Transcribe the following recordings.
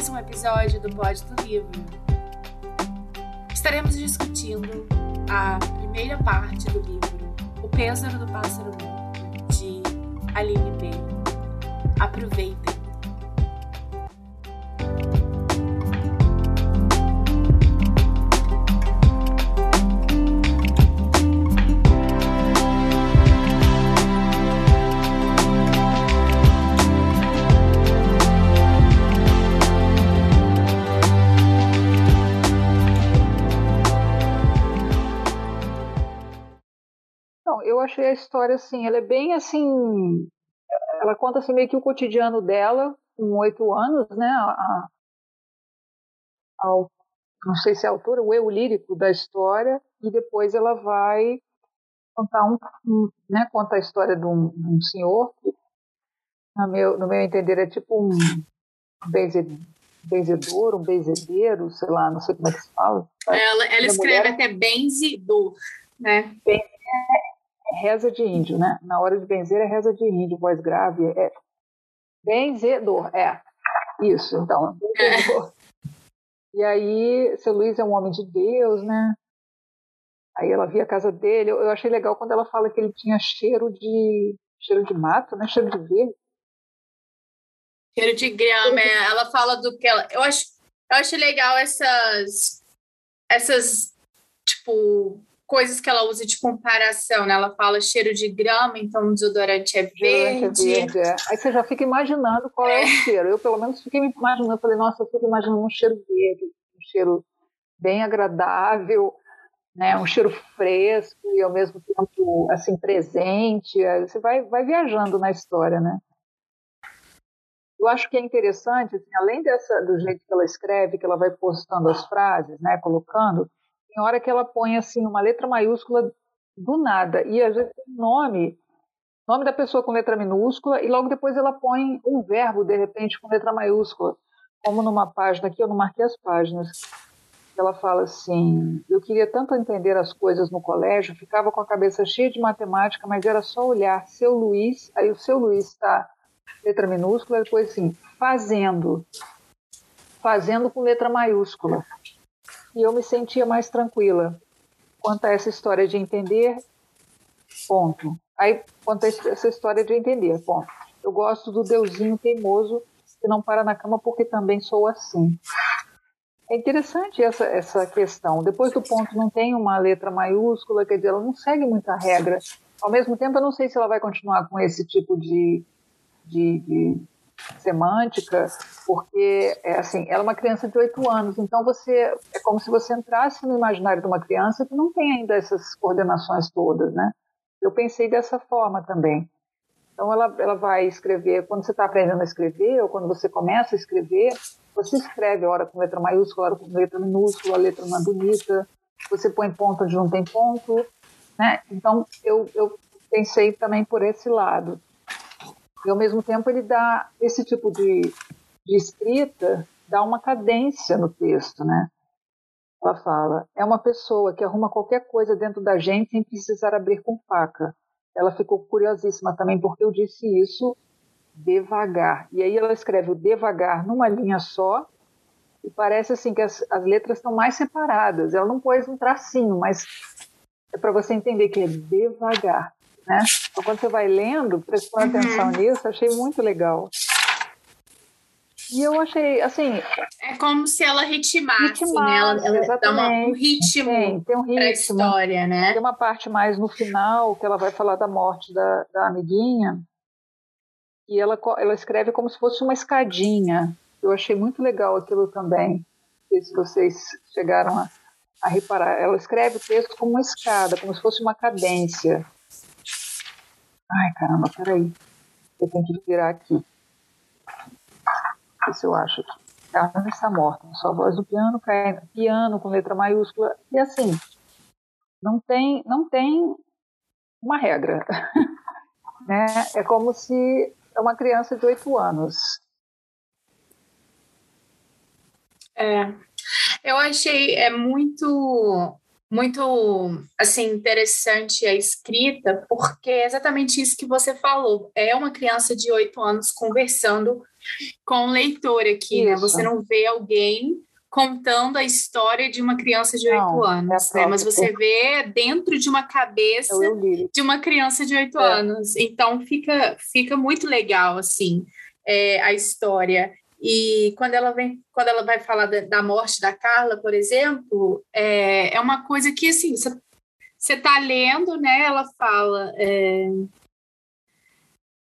mais um episódio do Pod do Livro. Estaremos discutindo a primeira parte do livro O Pêssaro do Pássaro Morto, de Aline B. Aproveitem! Eu achei a história assim, ela é bem assim, ela conta assim meio que o cotidiano dela com oito anos, né? A, a, não sei se é a autora, o eu lírico da história, e depois ela vai contar um, um né? Conta a história de um, de um senhor que, no meu, no meu entender, é tipo um benzedor, um benzedeiro, sei lá, não sei como é que se fala. Ela, ela escreve mulher. até benzedor, né? Reza de índio, né? Na hora de benzer é reza de índio, voz grave. É benzedor, é. Isso, então. Benzedor. É. E aí, seu Luiz é um homem de Deus, né? Aí ela via a casa dele. Eu, eu achei legal quando ela fala que ele tinha cheiro de cheiro de mato, né? Cheiro de verde. Cheiro de grama. É. Ela fala do que ela. Eu acho, eu acho legal essas essas tipo coisas que ela usa de comparação, né? Ela fala cheiro de grama, então o desodorante é verde. Verde, é. Aí você já fica imaginando qual é. é. o cheiro. Eu, pelo menos, fiquei me imaginando. Eu falei, nossa, eu fico imaginando um cheiro verde, um cheiro bem agradável, né? Um cheiro fresco e, ao mesmo tempo, assim, presente. Aí você vai, vai viajando na história, né? Eu acho que é interessante, assim, além dessa, do jeito que ela escreve, que ela vai postando as frases, né, colocando, tem hora que ela põe assim uma letra maiúscula do nada e às vezes tem nome, nome da pessoa com letra minúscula e logo depois ela põe um verbo de repente com letra maiúscula, como numa página aqui eu não marquei as páginas. Ela fala assim: Eu queria tanto entender as coisas no colégio, ficava com a cabeça cheia de matemática, mas era só olhar seu Luiz, aí o seu Luiz está letra minúscula, depois assim, fazendo, fazendo com letra maiúscula e eu me sentia mais tranquila quanto a essa história de entender, ponto. Aí, quanto a essa história de entender, ponto. Eu gosto do deusinho teimoso que não para na cama porque também sou assim. É interessante essa, essa questão. Depois do ponto não tem uma letra maiúscula, quer dizer, ela não segue muita regra. Ao mesmo tempo, eu não sei se ela vai continuar com esse tipo de, de, de semântica, porque é assim, ela é uma criança de oito anos, então você é como se você entrasse no imaginário de uma criança que não tem ainda essas coordenações todas, né? Eu pensei dessa forma também. Então ela, ela vai escrever, quando você está aprendendo a escrever, ou quando você começa a escrever, você escreve hora com letra maiúscula, hora com letra minúscula, a letra é bonita, você põe ponto onde não tem ponto, né? Então eu, eu pensei também por esse lado. E ao mesmo tempo ele dá esse tipo de, de escrita, dá uma cadência no texto, né? Ela fala: é uma pessoa que arruma qualquer coisa dentro da gente sem precisar abrir com faca. Ela ficou curiosíssima também porque eu disse isso devagar. E aí ela escreve o devagar numa linha só e parece assim que as, as letras estão mais separadas. Ela não pôs um tracinho, mas é para você entender que é devagar né? Então, quando você vai lendo, prestando uhum. atenção nisso, achei muito legal. E eu achei, assim... É como se ela ritmasse, ritmasse né? Ela, ela dá uma, um ritmo tem, tem um ritmo. pra história, né? Tem uma parte mais no final, que ela vai falar da morte da, da amiguinha, e ela, ela escreve como se fosse uma escadinha. Eu achei muito legal aquilo também. Não sei se vocês chegaram a, a reparar. Ela escreve o texto como uma escada, como se fosse uma cadência. Ai, caramba, peraí. Eu tenho que virar aqui. Ver se eu acho aqui. Carmen está morta. Só a voz do piano cai. Piano com letra maiúscula. E assim, não tem, não tem uma regra. né? É como se é uma criança de oito anos. É. Eu achei é muito muito assim interessante a escrita, porque é exatamente isso que você falou. É uma criança de oito anos conversando com o leitor aqui, né? Você não vê alguém contando a história de uma criança de oito anos, é né? Mas você vê dentro de uma cabeça é de uma criança de oito é. anos. Então fica fica muito legal assim é, a história. E quando ela vem, quando ela vai falar da, da morte da Carla, por exemplo, é, é uma coisa que assim você está lendo, né? Ela fala. É,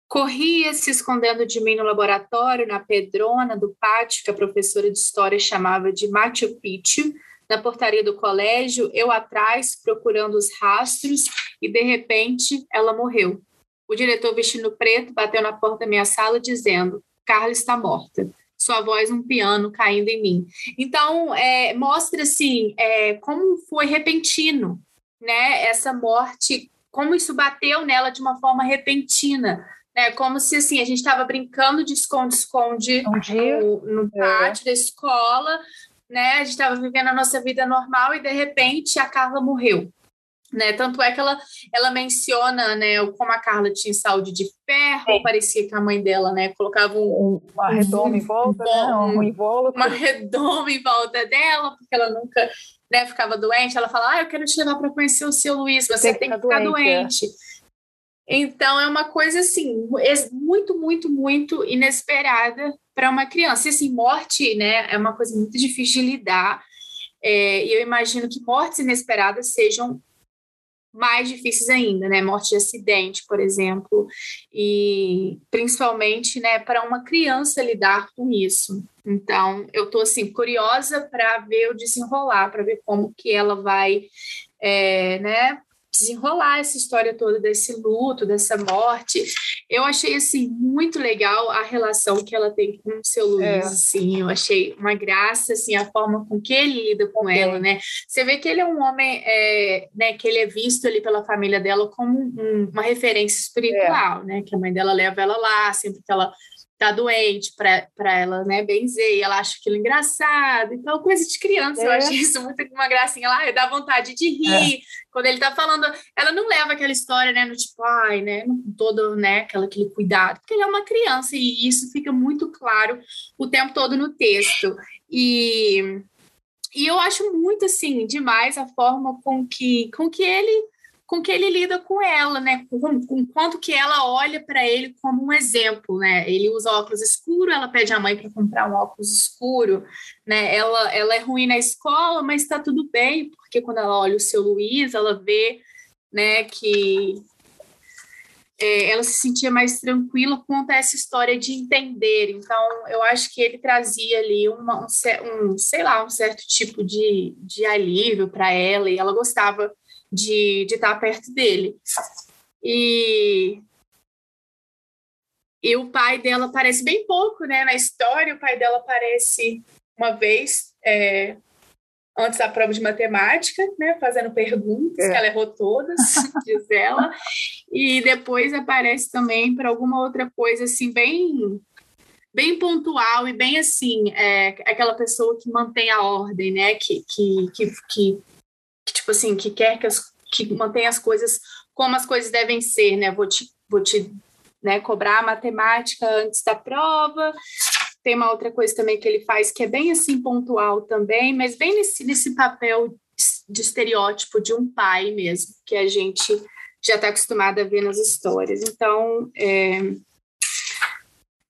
Corria se escondendo de mim no laboratório, na pedrona do pátio, que a professora de história chamava de Machu Picchu, na portaria do colégio, eu atrás, procurando os rastros, e de repente ela morreu. O diretor vestindo preto bateu na porta da minha sala dizendo: Carla está morta. Sua voz um piano caindo em mim. Então, é, mostra assim é, como foi repentino, né? Essa morte, como isso bateu nela de uma forma repentina. Né, como se assim, a gente estava brincando de esconde-esconde no, no, é. pátio é. da escola, né? A gente estava vivendo a nossa vida normal e de repente a Carla morreu. Né? Tanto é que ela, ela menciona né, como a Carla tinha saúde de ferro, é. parecia que a mãe dela né, colocava um, uma redoma em volta, né, um, né, um uma redoma em volta dela, porque ela nunca né, ficava doente. Ela fala: Ah, eu quero te levar para conhecer o seu Luiz, você tem, tem que ficar doente. doente. Então é uma coisa assim muito, muito, muito inesperada para uma criança. E assim, morte, né, é uma coisa muito difícil de lidar. É, e eu imagino que mortes inesperadas sejam mais difíceis ainda, né? Morte de acidente, por exemplo, e principalmente, né, para uma criança lidar com isso. Então, eu estou assim curiosa para ver o desenrolar, para ver como que ela vai, é, né, desenrolar essa história toda desse luto, dessa morte. Eu achei assim muito legal a relação que ela tem com o seu Luiz, é. assim, eu achei uma graça assim a forma com que ele lida com okay. ela, né? Você vê que ele é um homem, é, né, que ele é visto ali pela família dela como um, uma referência espiritual, é. né? Que a mãe dela leva ela lá sempre que ela tá doente para ela, né, benzer, e ela acha aquilo engraçado. Então, coisa de criança, é. eu acho isso muito uma gracinha lá, dá vontade de rir. É. Quando ele tá falando, ela não leva aquela história, né, no tipo, ai, né, todo, né, aquela, aquele cuidado, porque ele é uma criança e isso fica muito claro o tempo todo no texto. E e eu acho muito assim demais a forma com que com que ele com que ele lida com ela, né? Com, com quanto que ela olha para ele como um exemplo, né? Ele usa óculos escuro, ela pede à mãe para comprar um óculos escuro, né? Ela, ela é ruim na escola, mas está tudo bem, porque quando ela olha o seu Luiz, ela vê, né, que é, ela se sentia mais tranquila quanto a essa história de entender. Então, eu acho que ele trazia ali uma, um, um sei lá, um certo tipo de, de alívio para ela, e ela gostava de, de estar perto dele. E, e o pai dela aparece bem pouco né, na história, o pai dela aparece uma vez é, antes da prova de matemática, né, fazendo perguntas, é. que ela errou todas, diz ela, e depois aparece também para alguma outra coisa assim, bem bem pontual e bem assim, é, aquela pessoa que mantém a ordem, né, que, que, que, que que tipo assim, que quer que, as, que mantenha as coisas como as coisas devem ser, né? Vou te, vou te né, cobrar a matemática antes da prova. Tem uma outra coisa também que ele faz que é bem assim pontual também, mas bem nesse, nesse papel de estereótipo de um pai mesmo, que a gente já está acostumado a ver nas histórias. Então, é,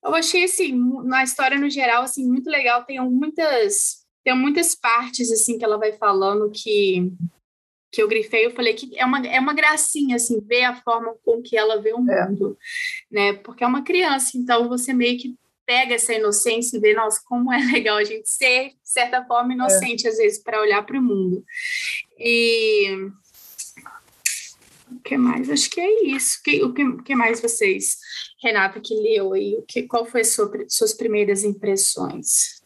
eu achei assim, na história no geral, assim, muito legal. Tem muitas tem muitas partes assim que ela vai falando que que eu grifei, eu falei que é uma, é uma gracinha, assim, ver a forma com que ela vê o é. mundo, é. né? Porque é uma criança, então você meio que pega essa inocência e vê, nossa, como é legal a gente ser, de certa forma, inocente, é. às vezes, para olhar para o mundo. E... O que mais? Acho que é isso. Que, o que, que mais vocês, Renata, que leu aí? O que, qual foi sua, suas primeiras impressões?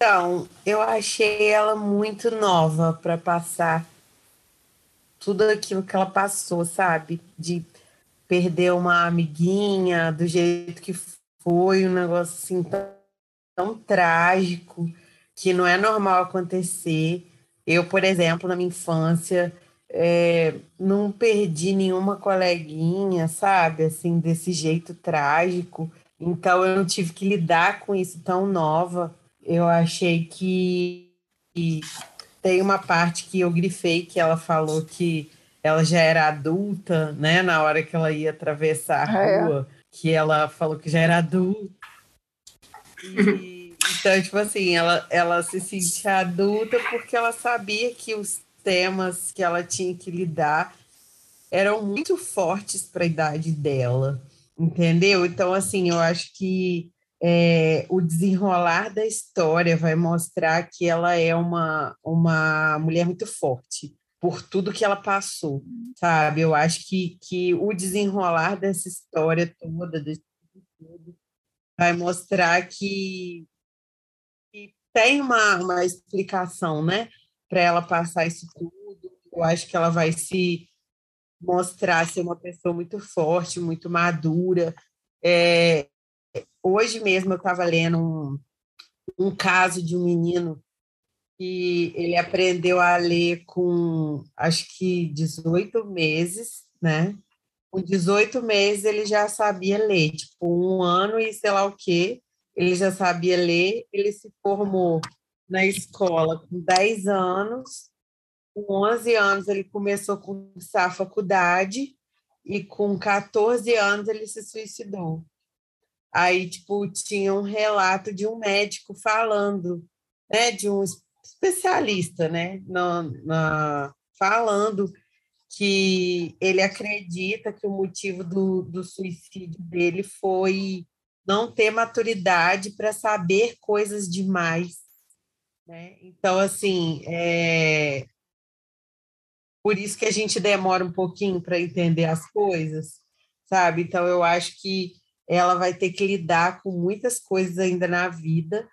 Então, eu achei ela muito nova para passar tudo aquilo que ela passou, sabe? De perder uma amiguinha do jeito que foi, um negócio assim tão, tão trágico, que não é normal acontecer. Eu, por exemplo, na minha infância, é, não perdi nenhuma coleguinha, sabe? Assim, desse jeito trágico. Então, eu não tive que lidar com isso tão nova. Eu achei que, tem uma parte que eu grifei que ela falou que ela já era adulta, né? Na hora que ela ia atravessar a é. rua, que ela falou que já era adulta. E, então, tipo assim, ela, ela se sentia adulta porque ela sabia que os temas que ela tinha que lidar eram muito fortes para a idade dela, entendeu? Então, assim, eu acho que é, o desenrolar da história vai mostrar que ela é uma, uma mulher muito forte por tudo que ela passou, sabe? Eu acho que, que o desenrolar dessa história toda, desse tudo, vai mostrar que, que tem uma, uma explicação, né? Para ela passar isso tudo. Eu acho que ela vai se mostrar ser uma pessoa muito forte, muito madura. É, hoje mesmo eu estava lendo um, um caso de um menino que ele aprendeu a ler com acho que 18 meses, né? Com 18 meses ele já sabia ler, tipo, um ano e sei lá o quê, ele já sabia ler, ele se formou na escola com 10 anos, com 11 anos ele começou a cursar a faculdade e com 14 anos ele se suicidou. Aí, tipo, tinha um relato de um médico falando, né, de um especialista, né, na, na, falando que ele acredita que o motivo do, do suicídio dele foi não ter maturidade para saber coisas demais. Né? Então, assim, é... por isso que a gente demora um pouquinho para entender as coisas, sabe? Então, eu acho que ela vai ter que lidar com muitas coisas ainda na vida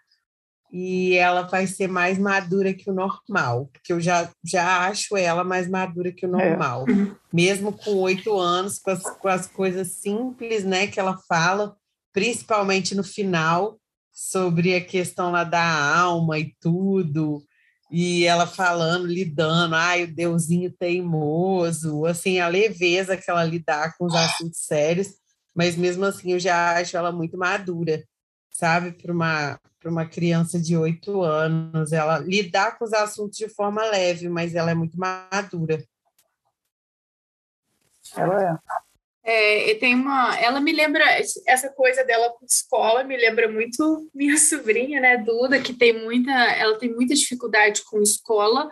e ela vai ser mais madura que o normal, porque eu já, já acho ela mais madura que o é. normal, é. mesmo com oito anos, com as, com as coisas simples né, que ela fala, principalmente no final, sobre a questão lá da alma e tudo, e ela falando, lidando, ai, o deusinho teimoso, assim, a leveza que ela lidar com os assuntos sérios, mas mesmo assim eu já acho ela muito madura, sabe, para uma, uma criança de oito anos. Ela lidar com os assuntos de forma leve, mas ela é muito madura. Ela é. É, e tem uma, ela me lembra essa coisa dela com escola, me lembra muito minha sobrinha, né, Duda, que tem muita, ela tem muita dificuldade com escola,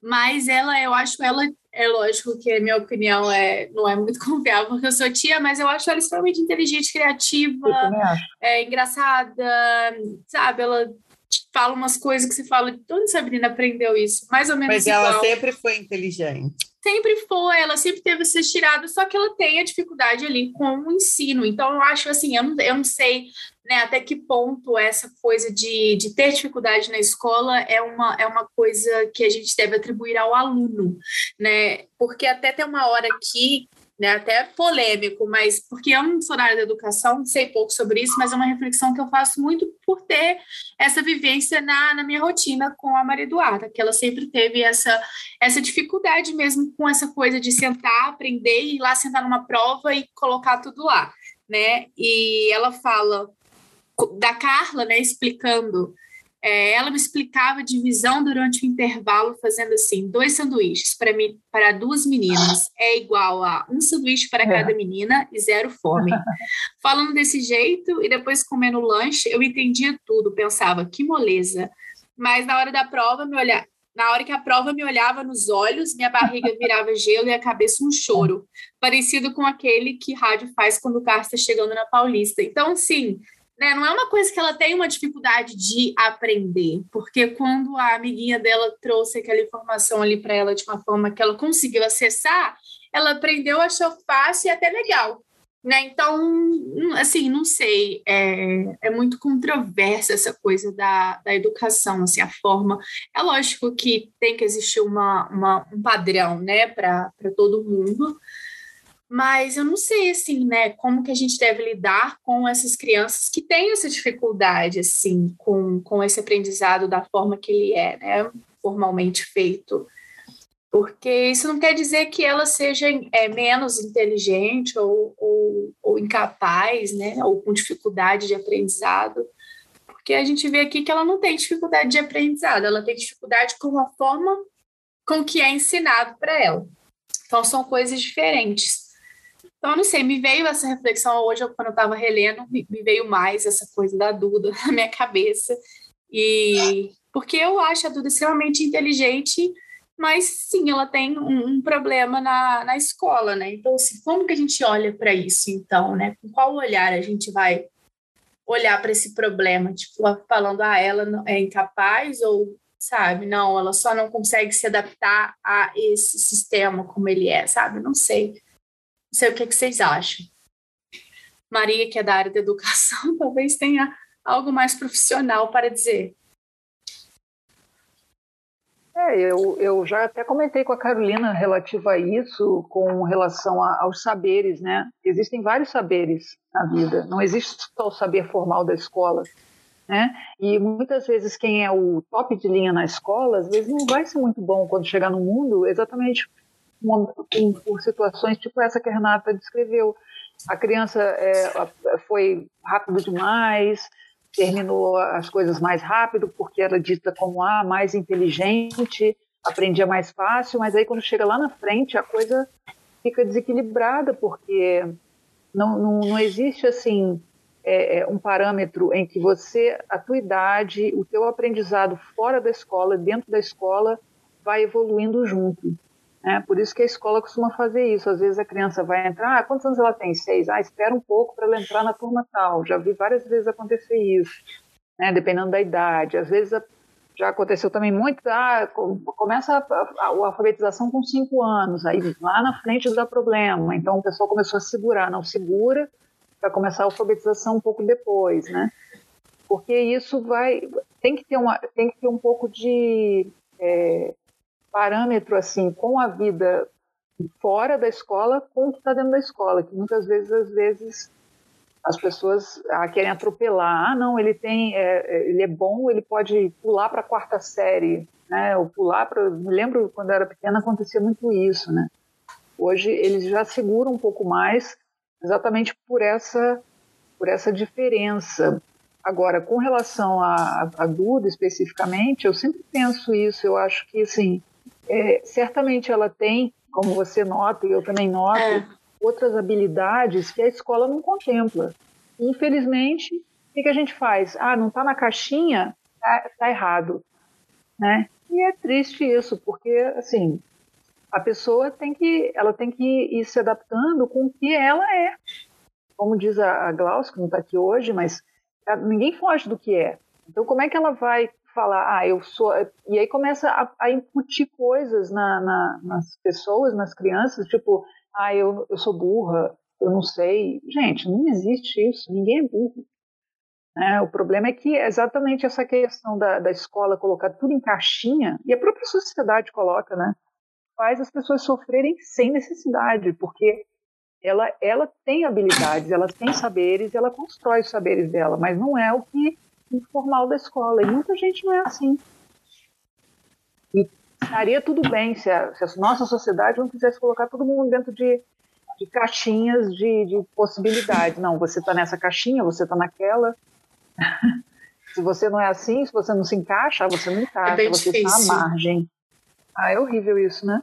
mas ela, eu acho ela é lógico que a minha opinião é, não é muito confiável, porque eu sou tia, mas eu acho ela extremamente inteligente, criativa, é, engraçada, sabe? Ela fala umas coisas que você fala, de onde essa menina aprendeu isso? Mais ou menos Mas igual. ela sempre foi inteligente. Sempre foi, ela sempre teve essas tiradas, só que ela tem a dificuldade ali com o ensino. Então, eu acho assim, eu não, eu não sei né, até que ponto essa coisa de, de ter dificuldade na escola é uma, é uma coisa que a gente deve atribuir ao aluno, né? Porque até tem uma hora aqui né, até polêmico, mas porque eu não sou na área da educação, sei pouco sobre isso, mas é uma reflexão que eu faço muito por ter essa vivência na, na minha rotina com a Maria Eduarda, que ela sempre teve essa, essa dificuldade mesmo com essa coisa de sentar, aprender e ir lá sentar numa prova e colocar tudo lá, né? E ela fala da Carla, né, explicando é, ela me explicava a divisão durante o intervalo, fazendo assim: dois sanduíches para, mim, para duas meninas é igual a um sanduíche para cada menina e zero fome. Falando desse jeito e depois comendo lanche, eu entendia tudo, pensava que moleza. Mas na hora da prova, me olhar, na hora que a prova me olhava nos olhos, minha barriga virava gelo e a cabeça um choro, parecido com aquele que rádio faz quando o carro está chegando na Paulista. Então, sim, né, não é uma coisa que ela tem uma dificuldade de aprender, porque quando a amiguinha dela trouxe aquela informação ali para ela de uma forma que ela conseguiu acessar, ela aprendeu, achou fácil e até legal. Né? Então, assim, não sei, é, é muito controversa essa coisa da, da educação, assim, a forma. É lógico que tem que existir uma, uma um padrão, né, para todo mundo, mas eu não sei, assim, né, como que a gente deve lidar com essas crianças que têm essa dificuldade, assim, com, com esse aprendizado da forma que ele é, né? formalmente feito. Porque isso não quer dizer que ela seja é, menos inteligente ou, ou, ou incapaz, né? Ou com dificuldade de aprendizado. Porque a gente vê aqui que ela não tem dificuldade de aprendizado, ela tem dificuldade com a forma com que é ensinado para ela. Então, são coisas diferentes. Então, não sei, me veio essa reflexão hoje, quando eu estava relendo, me veio mais essa coisa da Duda na minha cabeça. E porque eu acho a Duda extremamente inteligente, mas sim, ela tem um, um problema na, na escola, né? Então, assim, como que a gente olha para isso, então, né? Com qual olhar a gente vai olhar para esse problema? Tipo, falando, ah, ela é incapaz ou sabe? Não, ela só não consegue se adaptar a esse sistema como ele é, sabe? Não sei. Não sei o que, que vocês acham. Maria, que é da área da educação, talvez tenha algo mais profissional para dizer. É, eu, eu já até comentei com a Carolina relativo a isso, com relação a, aos saberes, né? Existem vários saberes na vida, não existe só o saber formal da escola, né? E muitas vezes quem é o top de linha na escola, às vezes não vai ser muito bom quando chegar no mundo, exatamente por situações tipo essa que a Renata descreveu. A criança é, foi rápido demais, terminou as coisas mais rápido porque era dita como a ah, mais inteligente, aprendia mais fácil, mas aí quando chega lá na frente a coisa fica desequilibrada porque não, não, não existe assim é, é um parâmetro em que você, a tua idade, o teu aprendizado fora da escola, dentro da escola, vai evoluindo junto. Né? Por isso que a escola costuma fazer isso. Às vezes a criança vai entrar, ah, quantos anos ela tem? Seis. Ah, espera um pouco para ela entrar na turma tal. Já vi várias vezes acontecer isso, né? dependendo da idade. Às vezes já aconteceu também muito, ah, começa a, a, a, alfabetização com cinco anos, aí lá na frente dá problema. Então o pessoal começou a segurar, não segura para começar a alfabetização um pouco depois, né? Porque isso vai tem que ter uma tem que ter um pouco de é, parâmetro assim com a vida fora da escola com o que está dentro da escola, que muitas vezes, às vezes, as pessoas ah, querem atropelar. Ah, não, ele tem, é, é ele é bom, ele pode pular para a quarta série, né? Ou pular para. Me lembro quando eu era pequena acontecia muito isso, né? Hoje eles já seguram um pouco mais, exatamente por essa por essa diferença. Agora, com relação a, a Duda especificamente, eu sempre penso isso. Eu acho que, assim, é, certamente ela tem, como você nota e eu também noto, é. outras habilidades que a escola não contempla. Infelizmente, o que, que a gente faz? Ah, não está na caixinha, tá, tá, errado, né? E é triste isso, porque assim a pessoa tem que, ela tem que ir se adaptando com o que ela é. Como diz a, a Glaucia, que não está aqui hoje, mas ninguém foge do que é. Então, como é que ela vai falar, ah, eu sou. E aí começa a, a incutir coisas na, na, nas pessoas, nas crianças, tipo, ah, eu, eu sou burra, eu não sei. Gente, não existe isso, ninguém é burro. É, o problema é que é exatamente essa questão da, da escola colocar tudo em caixinha, e a própria sociedade coloca, né? Faz as pessoas sofrerem sem necessidade, porque ela, ela tem habilidades, ela tem saberes, ela constrói os saberes dela, mas não é o que informal da escola. E muita gente não é assim. E estaria tudo bem se a, se a nossa sociedade não quisesse colocar todo mundo dentro de, de caixinhas de, de possibilidades. Não, você está nessa caixinha, você está naquela. se você não é assim, se você não se encaixa, você não encaixa, é você está à margem. Ah, é horrível isso, né?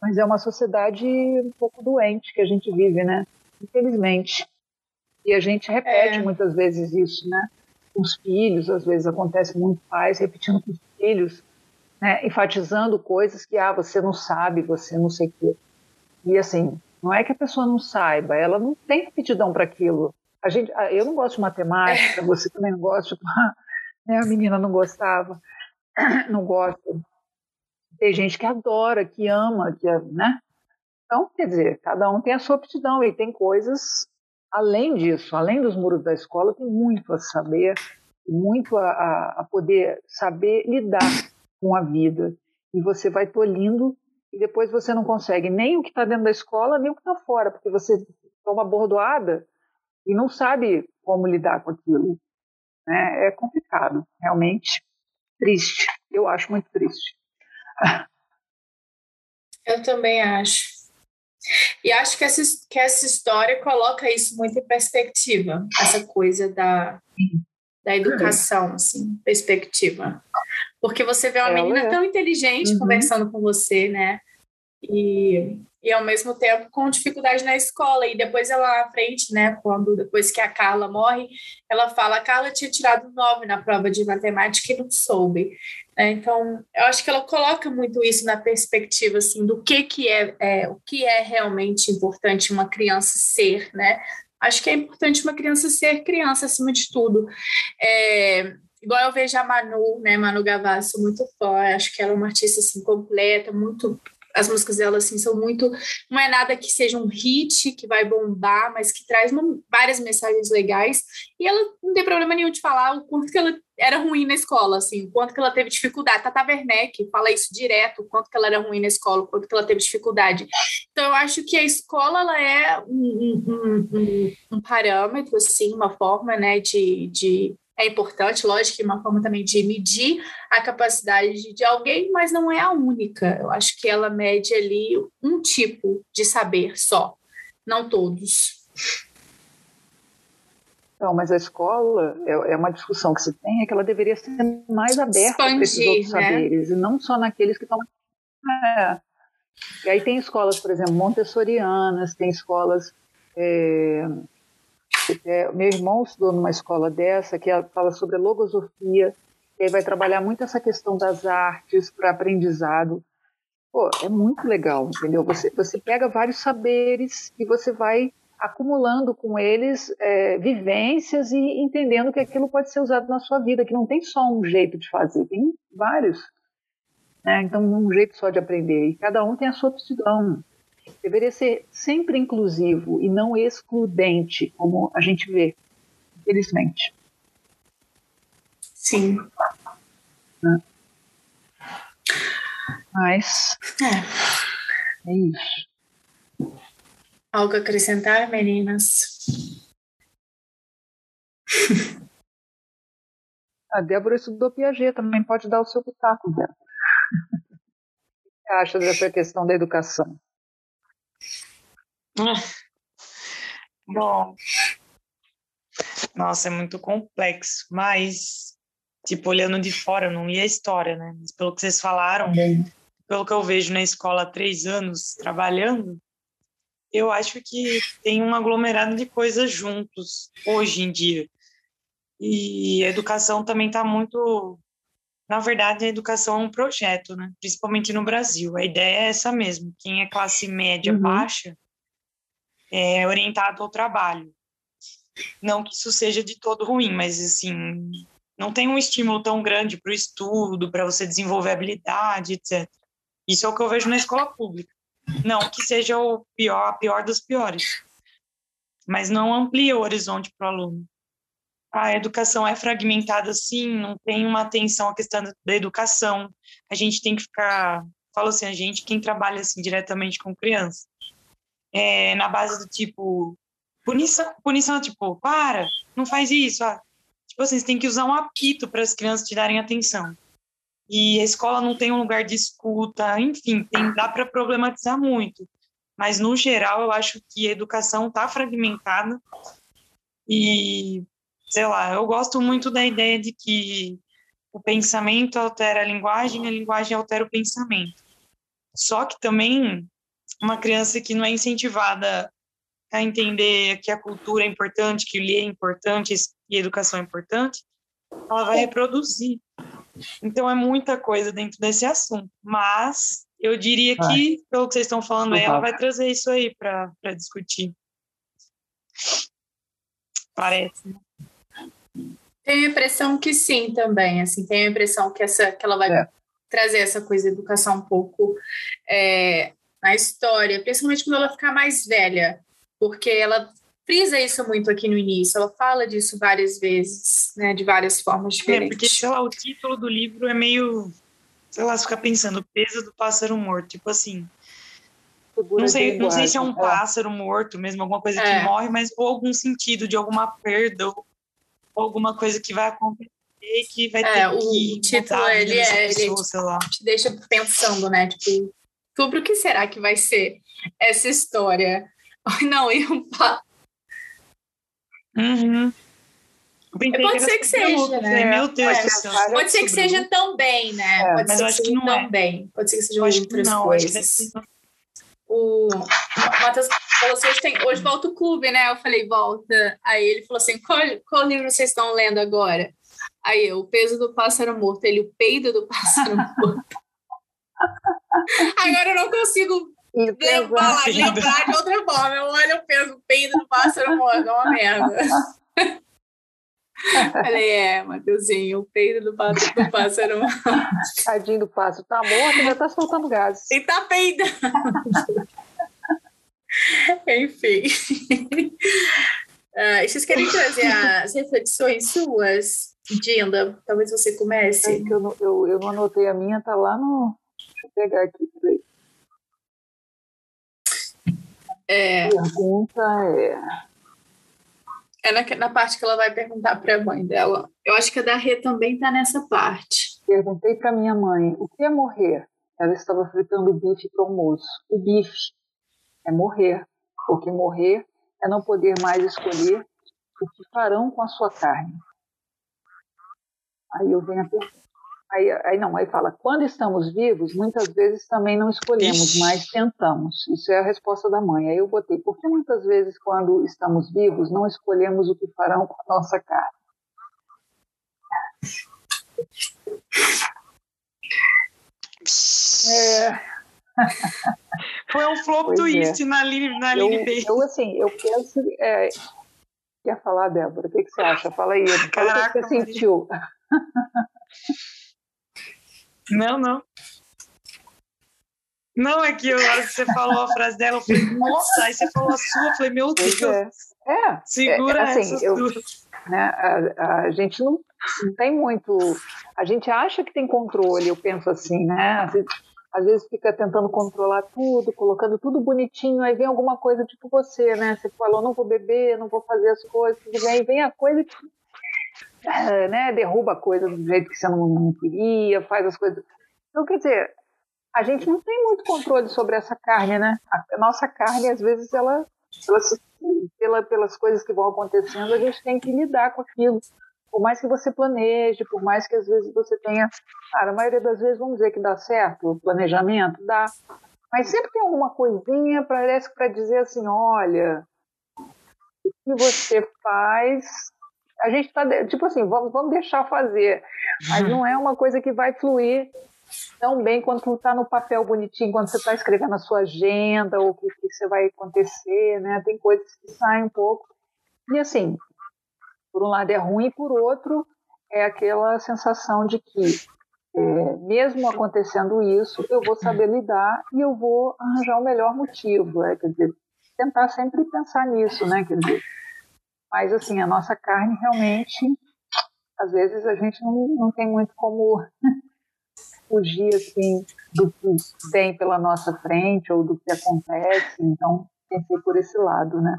Mas é uma sociedade um pouco doente que a gente vive, né? Infelizmente. E a gente repete é. muitas vezes isso, né? Com os filhos, às vezes acontece muito pais repetindo com os filhos, né, enfatizando coisas que ah, você não sabe, você não sei o quê. E assim, não é que a pessoa não saiba, ela não tem aptidão para aquilo. A gente, eu não gosto de matemática, você também não gosta, tipo, né, a menina não gostava, não gosta. Tem gente que adora, que ama, que, né? Então, quer dizer, cada um tem a sua aptidão e tem coisas Além disso, além dos muros da escola, tem muito a saber, muito a, a poder saber lidar com a vida. E você vai tolhindo e depois você não consegue nem o que está dentro da escola, nem o que está fora, porque você toma bordoada e não sabe como lidar com aquilo. Né? É complicado, realmente triste. Eu acho muito triste. Eu também acho. E acho que essa, que essa história coloca isso muito em perspectiva, essa coisa da, da educação, assim, perspectiva. Porque você vê uma menina é. tão inteligente uhum. conversando com você, né? E e ao mesmo tempo com dificuldade na escola. E depois ela à frente, né, quando depois que a Carla morre, ela fala: a Carla tinha tirado nove na prova de matemática e não soube. É, então, eu acho que ela coloca muito isso na perspectiva assim do que que é, é, o que é realmente importante uma criança ser, né? Acho que é importante uma criança ser criança acima de tudo. É, igual eu vejo a Manu, né, Manu Gavassi, muito fã, acho que ela é uma artista assim completa, muito as músicas dela assim são muito não é nada que seja um hit que vai bombar mas que traz uma, várias mensagens legais. E ela não tem problema nenhum de falar o quanto que ela era ruim na escola assim o quanto que ela teve dificuldade. Tata Werneck fala isso direto o quanto que ela era ruim na escola o quanto que ela teve dificuldade. Então eu acho que a escola ela é um, um, um, um parâmetro assim uma forma né de, de é importante, lógico é uma forma também de medir a capacidade de alguém, mas não é a única. Eu acho que ela mede ali um tipo de saber só, não todos. Não, mas a escola é, é uma discussão que se tem, é que ela deveria ser mais aberta para esses outros né? saberes, e não só naqueles que estão. É. E aí tem escolas, por exemplo, montessorianas, tem escolas é, é, meu irmão estudou numa escola dessa que fala sobre a logosofia, e aí vai trabalhar muito essa questão das artes para aprendizado. Pô, é muito legal, entendeu? Você, você pega vários saberes e você vai acumulando com eles é, vivências e entendendo que aquilo pode ser usado na sua vida, que não tem só um jeito de fazer, tem vários. Né? Então, um jeito só de aprender. E cada um tem a sua aptidão deveria ser sempre inclusivo e não excludente, como a gente vê, infelizmente. Sim. Né? Mas é. é isso. Algo a acrescentar, meninas? A Débora estudou Piaget, também pode dar o seu pitaco, Débora. O que você acha dessa questão da educação? Bom, nossa, é muito complexo, mas, tipo, olhando de fora, eu não li a história, né? Mas pelo que vocês falaram, pelo que eu vejo na escola há três anos trabalhando, eu acho que tem um aglomerado de coisas juntos hoje em dia. E a educação também está muito. Na verdade, a educação é um projeto, né? Principalmente no Brasil. A ideia é essa mesmo. Quem é classe média uhum. baixa é, orientado ao trabalho. Não que isso seja de todo ruim, mas assim, não tem um estímulo tão grande para o estudo, para você desenvolver habilidade, etc. Isso é o que eu vejo na escola pública. Não que seja o pior, a pior dos piores, mas não amplia o horizonte para o aluno. A educação é fragmentada assim, não tem uma atenção à questão da educação. A gente tem que ficar, falo assim, a gente quem trabalha assim diretamente com criança, é, na base do tipo, punição, punição tipo, para, não faz isso. Ah. Tipo assim, você tem que usar um apito para as crianças te darem atenção. E a escola não tem um lugar de escuta, enfim, tem, dá para problematizar muito. Mas, no geral, eu acho que a educação está fragmentada e, sei lá, eu gosto muito da ideia de que o pensamento altera a linguagem, a linguagem altera o pensamento. Só que também uma criança que não é incentivada a entender que a cultura é importante, que o ler é importante e a educação é importante, ela vai reproduzir. Então é muita coisa dentro desse assunto. Mas eu diria que, pelo que vocês estão falando aí, ela vai trazer isso aí para discutir. Parece. Né? Tenho a impressão que sim também. Assim, tenho a impressão que, essa, que ela vai é. trazer essa coisa de educação um pouco é, na história, principalmente quando ela ficar mais velha, porque ela frisa isso muito aqui no início, ela fala disso várias vezes, né, de várias formas diferentes. É, porque, sei lá, o título do livro é meio, sei lá, você fica pensando, o peso do pássaro morto, tipo assim, não sei, não sei se é um é. pássaro morto mesmo, alguma coisa é. que morre, mas ou algum sentido de alguma perda ou alguma coisa que vai acontecer. que vai ter É, o que título, vida ele é- ele- pessoa, te deixa pensando, né? Tipo, sobre o que será que vai ser essa história? Não, e um Uhum. Pode ser que seja, né? Meu Deus É, do céu. pode ser que sobre seja também, né? É, pode mas ser eu que acho que seja não é. também. Pode ser que que outras não, que coisas. ser- o Matheus falou assim, hoje, tem, hoje volta o clube, né? Eu falei, volta. Aí ele falou assim, qual, qual livro vocês estão lendo agora? Aí eu, O Peso do Pássaro Morto. Ele, O Peido do Pássaro Morto. agora eu não consigo lembrar, lembrar de outra forma. Eu olho, eu penso, O Peido do Pássaro Morto. É uma merda. Falei, é, Matheusinho, O Peido do, do Pássaro Morto. Tadinho do pássaro, tá morto, já tá soltando gases. E tá peidando. Enfim. Ah, vocês querem trazer as reflexões suas, Dinda? Talvez você É comece. que eu, não- eu, eu não anotei a minha, tá lá no. Deixa eu pegar aqui. peraí. É, Pergunta é. é na, na parte que ela vai perguntar para a mãe dela. Eu acho que a da Rê também tá nessa parte. Perguntei para minha mãe o que é morrer. Ela estava fritando bife para o almoço. O bife é morrer, porque morrer é não poder mais escolher o que farão com a sua carne. Aí eu venho a pergunta. Aí, aí não, aí fala, quando estamos vivos, muitas vezes também não escolhemos, Ixi. mas tentamos. Isso é a resposta da mãe. Aí eu botei, por que muitas vezes quando estamos vivos não escolhemos o que farão com a nossa carne? É, Foi um flop Pois twist na Aline, na eu, eu, assim, eu penso. É, quer falar, Débora? O que, que você acha? Fala aí. Fala o que Caraca, você Maria. sentiu. Não, não. Não, é que eu- na hora que você falou a frase dela, eu falei, nossa, aí você falou a sua, eu falei, meu Deus, é. É, segura é, assim, eu- né? A, a gente não, não tem muito. A gente acha que tem controle, eu penso assim, né? Às vezes fica tentando controlar tudo, colocando tudo bonitinho, aí vem alguma coisa tipo você, né? Você falou, não vou beber, não vou fazer as coisas, vem, vem a coisa que ah, né, derruba a coisa do jeito que você não, não queria, faz as coisas. Então, quer dizer, a gente não tem muito controle sobre essa carne, né? A, nossa carne, às vezes, ela, ela pela, pelas coisas que vão acontecendo, a gente tem que lidar com aquilo. Por mais que você planeje, por mais que às vezes você tenha. Cara, a maioria das vezes vamos dizer que dá certo o planejamento, dá. Mas sempre tem alguma coisinha, parece para dizer assim: olha, o que você faz. A gente está, tipo assim, vamos, vamos deixar fazer. Mas não é uma coisa que vai fluir tão bem quanto está no papel bonitinho, quando você está escrevendo a sua agenda, ou o que, que você vai acontecer, né? Tem coisas que saem um pouco. E assim, por um lado é ruim, por outro é aquela sensação de que, é, mesmo acontecendo isso, eu vou saber lidar e eu vou arranjar o melhor motivo. É, quer dizer, tentar sempre pensar nisso, né? Quer dizer, mas assim, a nossa carne realmente, às vezes a gente não, não tem muito como fugir assim do que vem pela nossa frente ou do que acontece. Então, pensei por esse lado, né?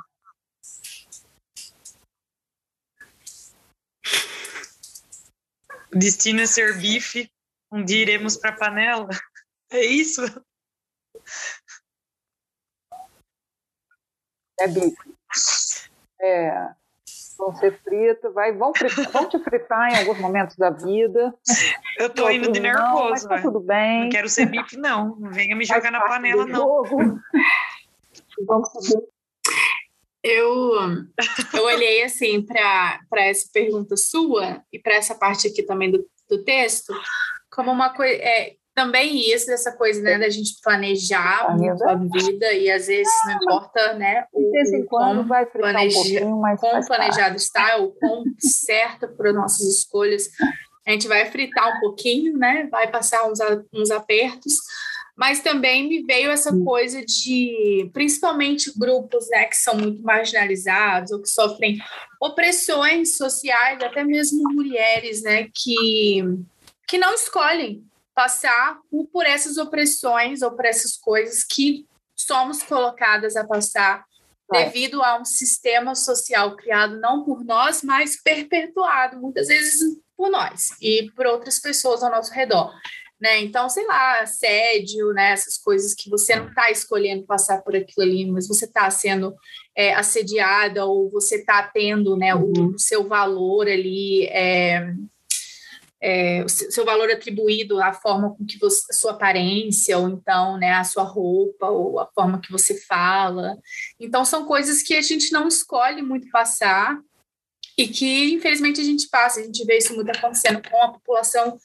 Destino é ser bife, um dia iremos pra panela. É isso? É bife. É, vão ser fritos, vai, vão, fritar, vão te fritar em alguns momentos da vida. Eu tô indo de Outros não, nervoso, tá tudo bem. Não quero ser bife, não. Não venha me jogar na panela, não. Vamos seguir. Eu, eu olhei assim para essa pergunta sua e para essa parte aqui também do, do texto como uma coisa. É, também isso, essa coisa né, da gente planejar muito a vida e às vezes não importa né, o, De vez em o quando como vai um quão planejado está, o quão certo para nossas escolhas. A gente vai fritar um pouquinho, né? Vai passar uns, uns apertos, mas também me veio essa coisa de, principalmente grupos, né, que são muito marginalizados ou que sofrem opressões sociais, até mesmo mulheres, né, que que não escolhem passar por, essas opressões ou por essas coisas que somos colocadas a passar devido a um sistema social criado não por nós, mas perpetuado, muitas vezes por nós e por outras pessoas ao nosso redor. Né? Então, sei lá, assédio, né? essas coisas que você não está escolhendo passar por aquilo ali, mas você está sendo é, assediada ou você está tendo né, uhum. o, seu valor ali, é, é, o seu valor atribuído à forma com que você, a sua aparência, ou então né, a sua roupa, ou a forma que você fala. Então, são coisas que a gente não escolhe muito passar e que, infelizmente, a gente passa. A gente vê isso muito acontecendo com a população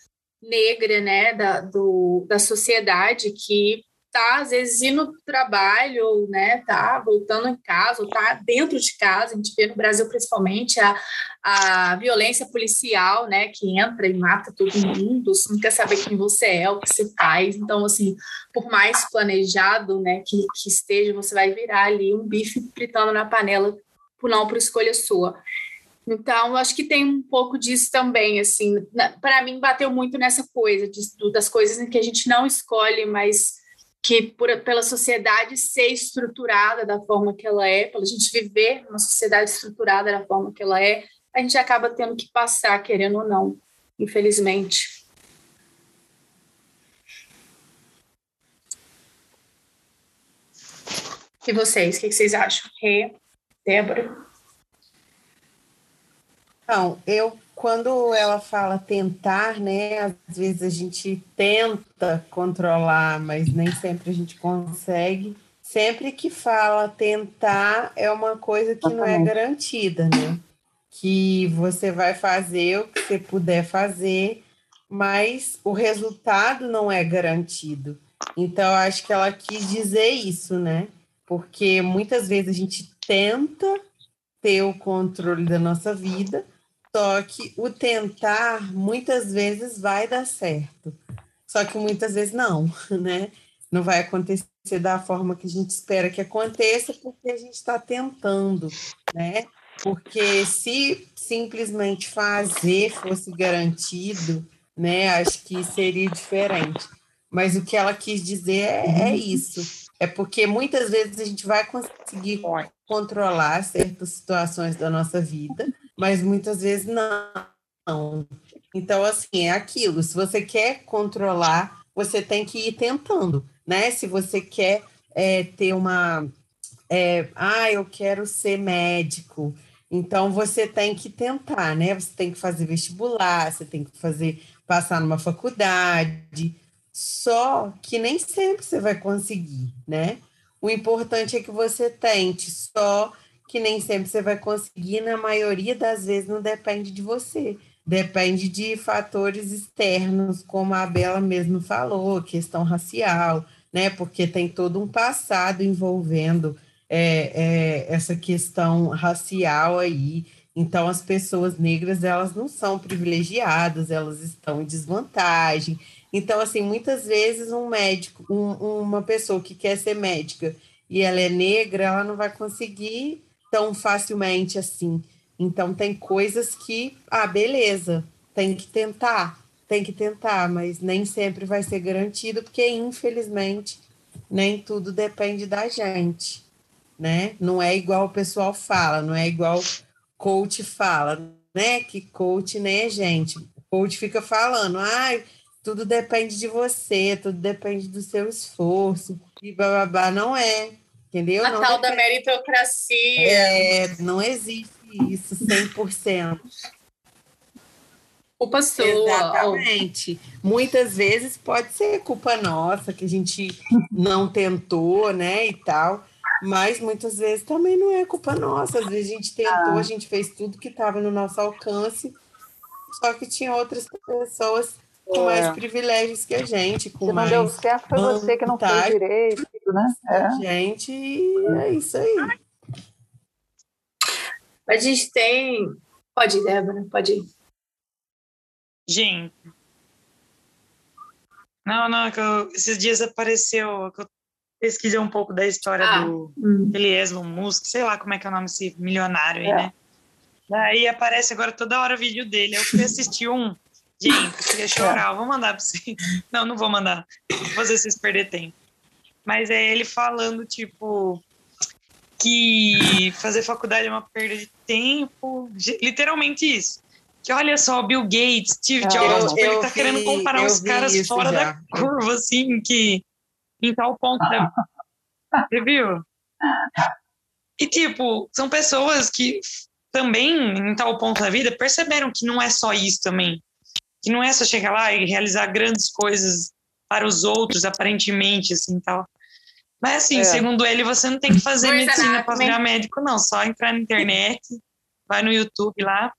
negra, né, da, do, da sociedade que tá às vezes indo no trabalho, ou, né, tá voltando em casa, ou tá dentro de casa, a gente vê no Brasil principalmente a, a violência policial, né, que entra e mata todo mundo, não quer saber quem você é, o que você faz, então, assim, por mais planejado, né, que, que esteja, você vai virar ali um bife fritando na panela, por não por escolha sua. Então, acho que tem um pouco disso também, assim, para mim bateu muito nessa coisa, de, das coisas em que a gente não escolhe, mas que por, pela sociedade ser estruturada da forma que ela é, pela gente viver numa sociedade estruturada da forma que ela é, a gente acaba tendo que passar, querendo ou não, infelizmente. E vocês, o que vocês acham? Rê, Débora? Não, eu quando ela fala tentar, né? Às vezes a gente tenta controlar, mas nem sempre a gente consegue. Sempre que fala tentar é uma coisa que não é garantida, né? Que você vai fazer o que você puder fazer, mas o resultado não é garantido. Então, acho que ela quis dizer isso, né? Porque muitas vezes a gente tenta ter o controle da nossa vida, só que o tentar muitas vezes vai dar certo. Só que muitas vezes não, né? Não vai acontecer da forma que a gente espera que aconteça, porque a gente está tentando, né? Porque se simplesmente fazer fosse garantido, né? Acho que seria diferente. Mas o que ela quis dizer é, é isso. É porque muitas vezes a gente vai conseguir controlar certas situações da nossa vida, mas muitas vezes não. Então, assim, é aquilo. Se você quer controlar, você tem que ir tentando, né? Se você quer é, ter uma. É, ah, eu quero ser médico. Então, você tem que tentar, né? Você tem que fazer vestibular, você tem que fazer, passar numa faculdade. Só que nem sempre você vai conseguir, né? O importante é que você tente, só que nem sempre você vai conseguir, na maioria das vezes não depende de você. Depende de fatores externos, como a Bela mesmo falou, questão racial, né? Porque tem todo um passado envolvendo é, é, essa questão racial aí. Então, as pessoas negras, elas não são privilegiadas, elas estão em desvantagem. Então, assim, muitas vezes um médico, um, uma pessoa que quer ser médica e ela é negra, ela não vai conseguir tão facilmente assim. Então tem coisas que, ah, beleza, tem que tentar, tem que tentar, mas nem sempre vai ser garantido, porque infelizmente nem tudo depende da gente, né? Não é igual o pessoal fala, não é igual coach fala, né? Que coach nem é gente. Coach fica falando, ah, tudo depende de você, tudo depende do seu esforço, e babá não é entendeu? A não tal da meritocracia. É, não existe isso 100%. Culpa sua. Exatamente. Muitas vezes pode ser culpa nossa, que a gente não tentou, né, e tal. Mas muitas vezes também não é culpa nossa. Às vezes a gente tentou, ah. a gente fez tudo que estava no nosso alcance, só que tinha outras pessoas com mais é. privilégios que a gente, com mais. Não deu certo, foi você que não fez direito, né? É. Gente, é isso aí. A gente tem. Pode ir, Débora, pode ir. Gente. Não, não, é que eu, esses dias apareceu, que eu pesquisei um pouco da história ah, do hum. Eliezer Musk, sei lá como é que é o nome desse milionário aí, é. né? Daí aparece agora toda hora o vídeo dele. Eu fui assistir um Gente, eu queria chorar. Eu vou mandar para vocês. Não, não vou mandar. Vou fazer vocês perder tempo. Mas é ele falando, tipo, que fazer faculdade é uma perda de tempo. Literalmente isso. que olha só, Bill Gates, Steve Ah, Jobs, eu- tipo, ele tá vi- querendo comparar os caras fora já. da curva, assim, que em tal ponto. da- Você viu? E, tipo, são pessoas que também, em tal ponto da vida, perceberam que não é só isso também. Que não é só chegar lá e realizar grandes coisas para os outros, aparentemente, assim, tal. Mas, assim, É. segundo ele, você não tem que fazer medicina para virar médico, não. Só entrar na internet, vai no YouTube lá,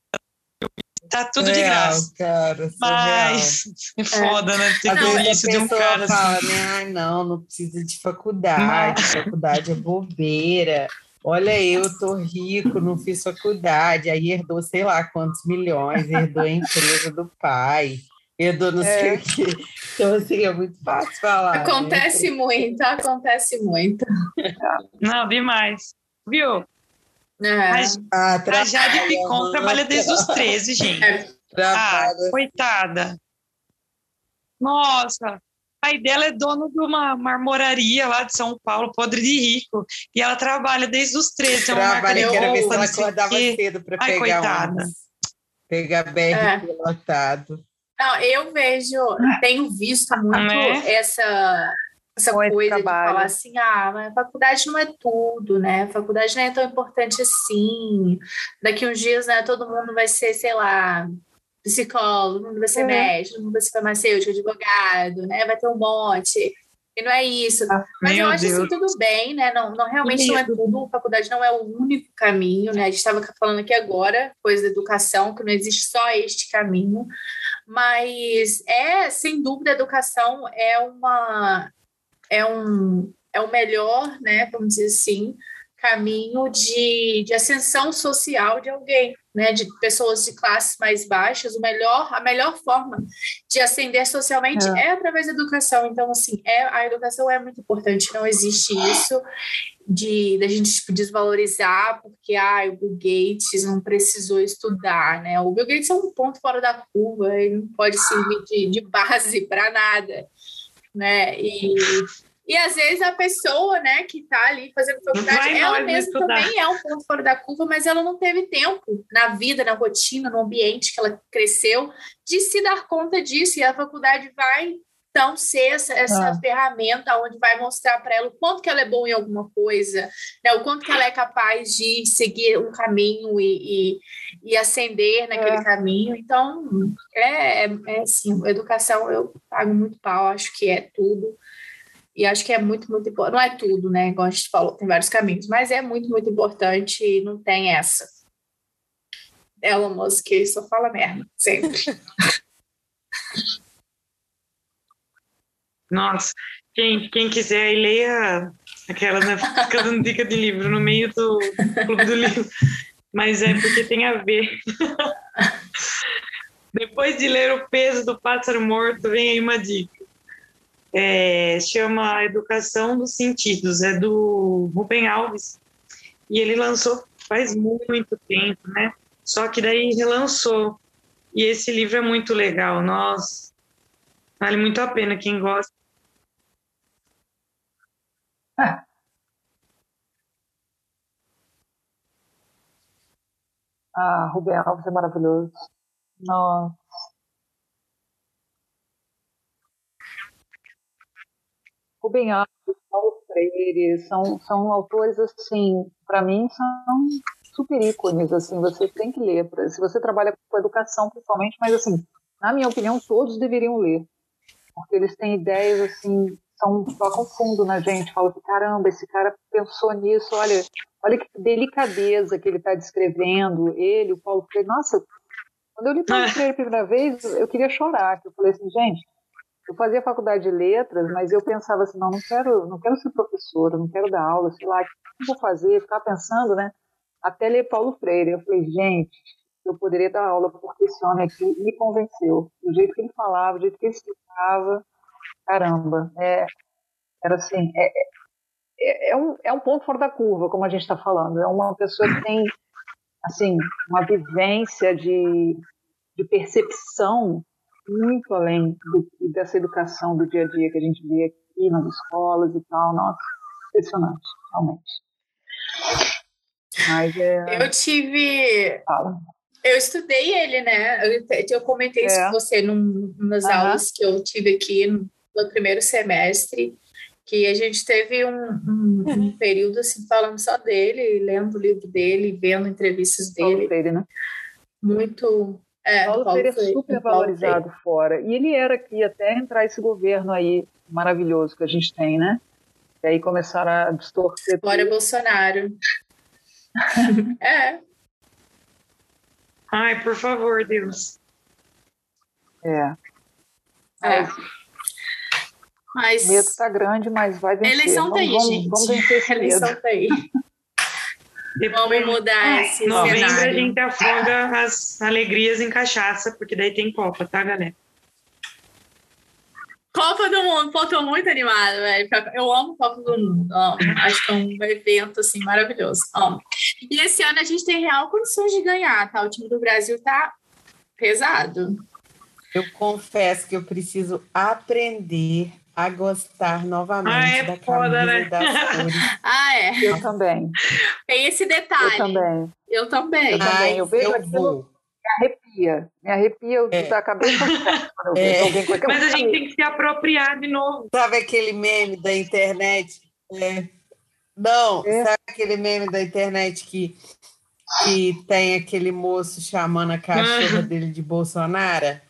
tá tudo de graça. cara. Mas é foda, né? Ter Não, isso de um cara fala, assim. né? Ai, não, não precisa de faculdade, faculdade é bobeira. Olha, eu tô rico, não fiz faculdade, aí herdou sei lá quantos milhões, herdou a empresa do pai, herdou não sei É. o quê. Então, assim, é muito fácil falar. né? Acontece muito, acontece muito. Não, demais. Viu? É. A, Ah, a trabalha, Jade Picon mano, trabalha desde os 13, gente. Ah, trabalha. coitada. Nossa, pai dela é dono de uma marmoraria lá de São Paulo, podre de rico. E ela trabalha desde os 13. É uma marca Trabalha, de quero ver se ela acordava cedo para pegar coitada. um. Pegar BR lotado. Não, eu vejo, tenho visto muito Né? essa, essa Muito coisa trabalho. de falar assim, ah, mas a faculdade não é tudo, né? A faculdade não é tão importante assim. Daqui uns dias, né, todo mundo vai ser, sei lá, psicólogo, todo mundo vai ser É. médico, todo mundo vai ser farmacêutico, advogado, né? Vai ter um monte. E não é isso. Mas Meu eu acho assim, Deus. tudo bem, né? Não, não realmente não é tudo. A faculdade não é o único caminho, né? A gente estava falando aqui agora, coisa da educação, que não existe só este caminho. Mas é, sem dúvida, a educação é uma é um é o melhor, né? Vamos dizer assim, caminho de, de ascensão social de alguém, né? De pessoas de classes mais baixas. O melhor, a melhor forma de ascender socialmente é, através da educação. Então, assim, é, a educação é muito importante. Não existe isso de da gente tipo, desvalorizar porque ah, o Bill Gates não precisou estudar, né? O Bill Gates é um ponto fora da curva, ele não pode servir de, de base para nada, né? E, e às vezes a pessoa, né, que está ali fazendo faculdade, ela mesma também é um ponto fora da curva, mas ela não teve tempo na vida, na rotina, no ambiente que ela cresceu de se dar conta disso. E a faculdade vai então ser essa, essa Ah. ferramenta onde vai mostrar para ela o quanto que ela é boa em alguma coisa, né? o quanto que ela é capaz de seguir um caminho e, e, e ascender naquele É. caminho. Então, é, é, é assim, educação eu pago muito pau, acho que é tudo. E acho que é muito, muito importante. Não é tudo, né? Igual a gente falou, tem vários caminhos, mas é muito, muito importante e não tem essa. Elon Musk só fala merda, sempre. Nossa, quem, quem quiser aí, leia aquela, né? Fica dando dica de livro no meio do clube do livro. Mas é porque tem a ver. Depois de ler O Peso do Pássaro Morto, vem aí uma dica. É, chama Educação dos Sentidos, é do Rubem Alves. E ele lançou faz muito tempo, né? Só que daí relançou. E esse livro é muito legal. Nossa, vale muito a pena quem gosta. Ah, Rubem Alves é maravilhoso. Nossa. Rubem Alves, Paulo Freire, são, são autores, assim, para mim, são super ícones, assim, você tem que ler. Se você trabalha com educação, principalmente, mas, assim, na minha opinião, todos deveriam ler. Porque eles têm ideias, assim, são, tocam fundo na gente. Fala que, caramba, esse cara pensou nisso, olha, olha que delicadeza que ele está descrevendo, ele, o Paulo Freire. Nossa, quando eu li Paulo Ah. Freire a primeira vez, eu queria chorar. que Eu falei assim, gente, eu fazia faculdade de letras, mas eu pensava assim, não, não quero, não quero ser professora, não quero dar aula, sei lá, o que eu vou fazer? Ficar pensando, né? Até ler Paulo Freire. Eu falei, gente, eu poderia dar aula porque esse homem aqui me convenceu. Do jeito que ele falava, do jeito que ele explicava, caramba, é, era assim, é, é, é um, é um ponto fora da curva, como a gente está falando. É uma pessoa que tem, assim, uma vivência de, de percepção muito além do, dessa educação do dia a dia que a gente vê aqui nas escolas e tal. Nossa, impressionante, realmente. Mas é. Eu tive Fala. Eu estudei ele, né? Eu, eu comentei isso É. com você num, nas Aham. aulas que eu tive aqui no, primeiro semestre, que a gente teve um, um- um período assim falando só dele, lendo o livro dele, vendo entrevistas Paulo dele, Freire, né? muito. É, Paulo Freire é super Paulo valorizado fora. E ele era aqui até entrar esse governo aí maravilhoso que a gente tem, né? E aí começaram a distorcer Fora tudo. Bolsonaro. é, Ai, por favor, Deus. É. é. Mas O medo tá grande, mas vai vencer. eleição vamos, aí, vamos, gente. Vamos vencer esse eleição medo. tá aí. Depois, Vamos mudar esse em novembro, a cenário. gente afoga as alegrias em cachaça, porque daí tem Copa, tá, galera? Copa do Mundo, pô, tô muito animada, velho. Eu amo Copa do Mundo. Amo. Acho que é um evento, assim, maravilhoso. Amo. E esse ano a gente tem real condições de ganhar, tá? O time do Brasil tá pesado. Eu confesso que eu preciso aprender a gostar novamente Ah, é da foda, camisa né? Ah, é. Eu também. Tem esse Eu detalhe. também. Eu também. Eu também. Eu vejo eu aquilo- vou. Me arrepia. Me arrepia É. da cabeça quando eu É. Mas a gente tem que se apropriar de novo. Sabe aquele meme da internet? É. Não, É. sabe aquele meme da internet que, que tem aquele moço chamando a cachorra dele de Bolsonaro?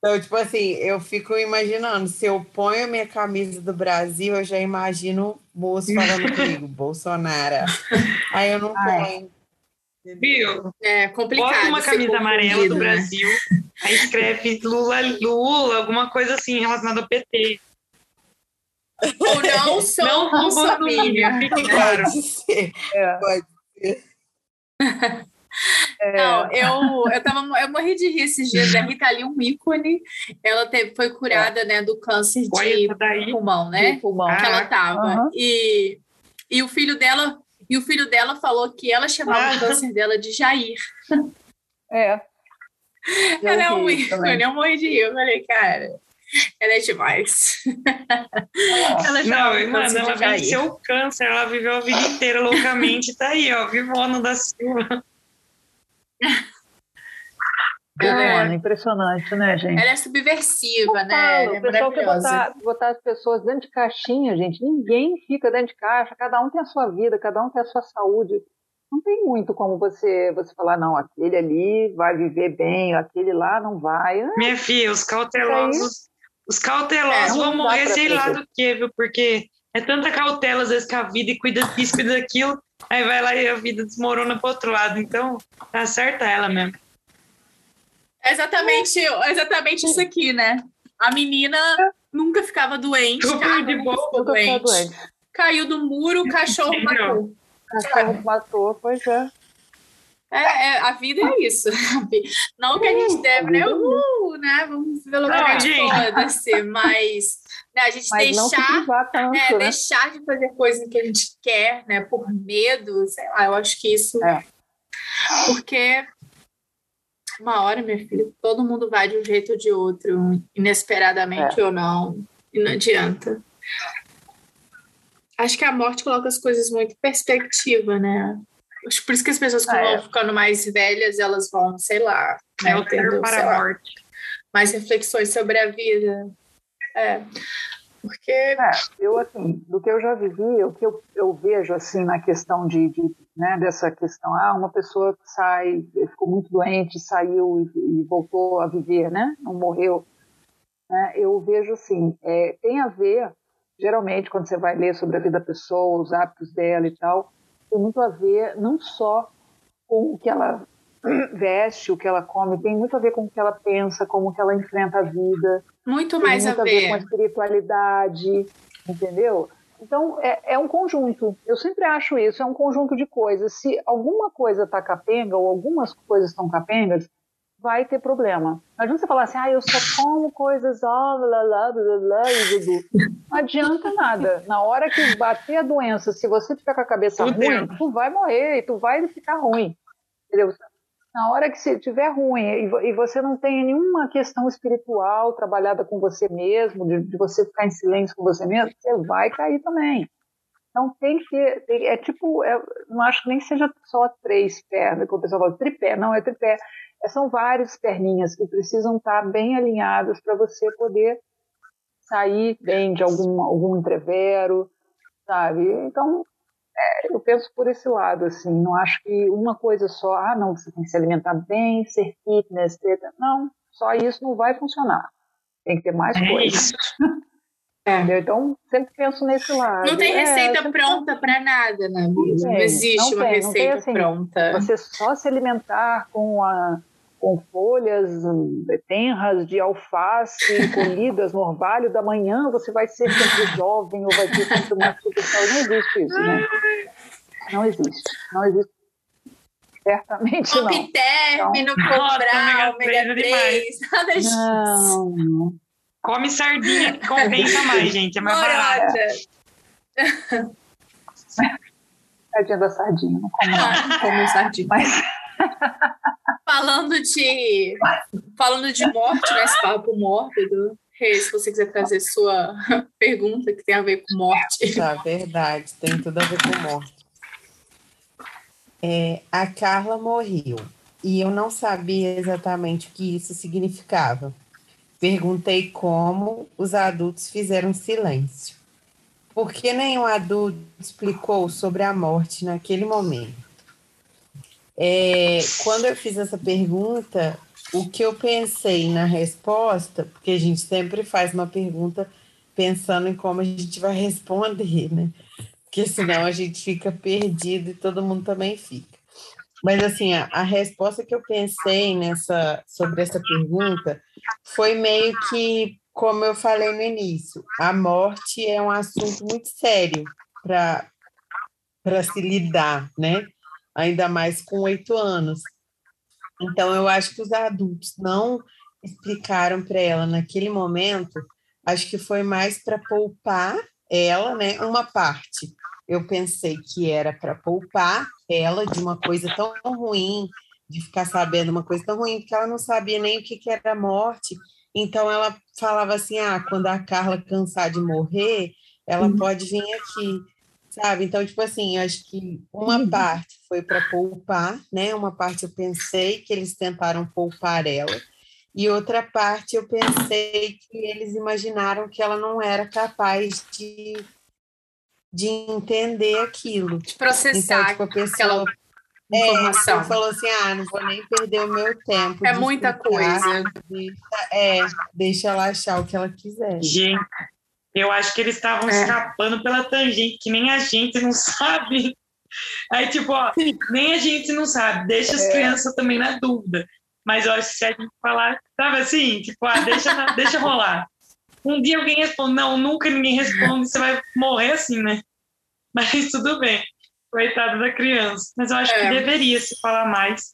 Então, tipo assim, eu fico imaginando, se eu ponho a minha camisa do Brasil, eu já imagino o moço falando comigo, Bolsonaro. Aí eu não Ai. ponho. Viu? É complicado. Bota uma ser camisa amarela do né? Brasil, aí escreve Lula, Lula, alguma coisa assim relacionada ao PT. Ou não sou Não não claro. Pode ser. É. Pode. É. Não, eu, eu, tava, eu morri de rir esses dias. A Rita Lee, um ícone, ela teve, foi curada né, do câncer de pulmão, né? de pulmão. que ela tava. aham. E, e o filho dela e o filho dela falou que ela chamava Ah. o câncer dela de Jair. É. Já ela é um ícone, eu morri de rir. Eu falei, cara, ela é demais. ela Não, câncer ela venceu o câncer, ela viveu a vida inteira loucamente, tá aí, ó, vivona da Silva. Ela é- Mano, impressionante, né, gente? Ela é subversiva, né? Ela é o pessoal quer maravilhosa. botar, botar as pessoas dentro de caixinha, gente. Ninguém fica dentro de caixa, cada um tem a sua vida, cada um tem a sua saúde. Não tem muito como você, você falar, não, aquele ali vai viver bem, aquele lá não vai. Ah, Minha filha, os cautelosos, os cautelosos É, vão morrer sei lá do que, viu? Porque é tanta cautela às vezes com a vida e cuida disso, cuida daquilo, aí vai lá e a vida desmorona pro outro lado. Então, tá certa ela mesmo. É exatamente, exatamente isso aqui, né? A menina nunca ficava doente, cara, de nunca boa. doente. doente. Caiu do muro, o cachorro Entendeu? matou. Cachorro matou, pois é. É, é, a vida é isso. Não que a gente deve, né? Uhul, né? Vamos loucamente, gente. foda-se. Mas né, a gente Mas deixar, tanto, é, né? deixar de fazer coisas que a gente quer, né? Por medo, sei lá, eu acho que isso. É. Porque uma hora, minha filha, todo mundo vai de um jeito ou de outro, inesperadamente É. ou não, e não adianta. Acho que a morte coloca as coisas muito em perspectiva, né? Acho que por isso que as pessoas, quando Ah, é. vão ficando mais velhas, elas vão, sei lá, né, É tendo, para a morte. mais reflexões sobre a vida. É. Porque É, eu assim, do que eu já vivi, o que eu, eu vejo assim na questão de, de, né, dessa questão, ah, uma pessoa que sai, ficou muito doente, saiu e, e voltou a viver, né, não morreu, né, eu vejo assim, é, tem a ver, geralmente quando você vai ler sobre a vida da pessoa, os hábitos dela e tal, tem muito a ver não só com o que ela veste, o que ela come, tem muito a ver com o que ela pensa, como que ela enfrenta a vida, muito tem mais a muito a ver com a ver. espiritualidade, entendeu? Então, é, é um conjunto. Eu sempre acho isso, é um conjunto de coisas. Se alguma coisa está capenga, ou algumas coisas estão capengas, vai ter problema. Não adianta você falar assim, ah, eu só como coisas, ó, blá, blá, blá, blá, e. Não adianta nada. Na hora que bater a doença, se você ficar com a cabeça Tudo ruim, tu vai morrer, e tu vai ficar ruim. Entendeu? Na hora que você estiver ruim e vo- você não tem nenhuma questão espiritual trabalhada com você mesmo, de, de você ficar em silêncio com você mesmo, você vai cair também. Então tem que ter, tem, é tipo, é, não acho que nem seja só três pernas, como o pessoal fala, tripé, não é tripé. É, são várias perninhas que precisam estar bem alinhadas para você poder sair bem de algum, algum entrevero, sabe? Então, é, eu penso por esse lado, assim, não acho que uma coisa só, ah, não, você tem que se alimentar bem, ser fitness, ter, não, só isso não vai funcionar. Tem que ter mais é coisas. É. Então, sempre penso nesse lado. Não tem é, receita é, pronta para nada na vida. Não, não existe não uma tem, receita tem, assim, pronta. Você só se alimentar com, a, com folhas tenras de alface colhidas no orvalho da manhã, você vai ser sempre jovem ou vai ter sempre uma super Não existe isso, né? Não existe. Não existe. Certamente não. Término, então, comprar, ômega 3, nada disso. Não, não. Come sardinha que compensa mais, gente. É mais barato. Tadinha da sardinha, não como não. Como sardinha. Mas... falando de falando de morte, né? Esse papo mórbido. Se você quiser trazer sua pergunta que tem a ver com morte. Tá, verdade. Tem tudo a ver com morte. É, a Carla morreu e eu não sabia exatamente o que isso significava. Perguntei como os adultos fizeram silêncio. Por que nenhum adulto explicou sobre a morte naquele momento? É, quando eu fiz essa pergunta, o que eu pensei na resposta, porque a gente sempre faz uma pergunta pensando em como a gente vai responder, né? Porque senão a gente fica perdido e todo mundo também fica. Mas assim, a, a, resposta que eu pensei nessa sobre essa pergunta foi meio que como eu falei no início, a morte é um assunto muito sério para para se lidar, né? Ainda mais com oito anos. Então eu acho que os adultos não explicaram para ela naquele momento. Acho que foi mais para poupar ela, né? Uma parte eu pensei que era para poupar ela de uma coisa tão ruim, de ficar sabendo uma coisa tão ruim, porque ela não sabia nem o que, que era morte. Então ela falava assim: ah, quando a Carla cansar de morrer, ela uhum. pode vir aqui, sabe? Então, tipo assim, acho que uma uhum. parte foi para poupar, né? Uma parte eu pensei que eles tentaram poupar ela. E outra parte eu pensei que eles imaginaram que ela não era capaz de de entender aquilo. De processar então, tipo, a pessoa, é, informação. É, falou assim, ah, não vou nem perder o meu tempo. É muita coisa. Deixa, é, deixa ela achar o que ela quiser. Gente, eu acho que eles estavam é. escapando pela tangente, que nem a gente não sabe. Aí, tipo, ó, nem a gente não sabe, deixa as é. crianças também na dúvida. Mas eu acho que se a gente falar, sabe assim, tipo, ah, deixa, deixa rolar. Um dia alguém responde, não, nunca ninguém responde, você vai morrer assim, né? Mas tudo bem, coitada da criança. Mas eu acho é. que deveria se falar mais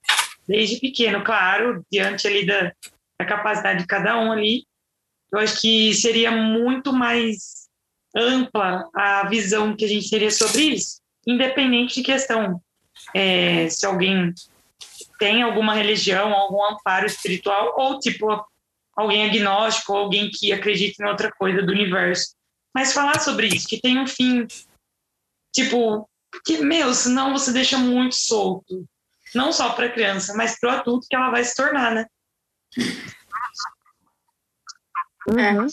desde pequeno, claro, diante ali da, da capacidade de cada um ali. Eu acho que seria muito mais ampla a visão que a gente teria sobre isso, independente de questão é, se alguém tem alguma religião, algum amparo espiritual, ou tipo alguém agnóstico ou alguém que acredita em outra coisa do universo. Mas falar sobre isso, que tem um fim, tipo, que, meu, senão você deixa muito solto. Não só para a criança, mas para o adulto que ela vai se tornar, né? Uhum.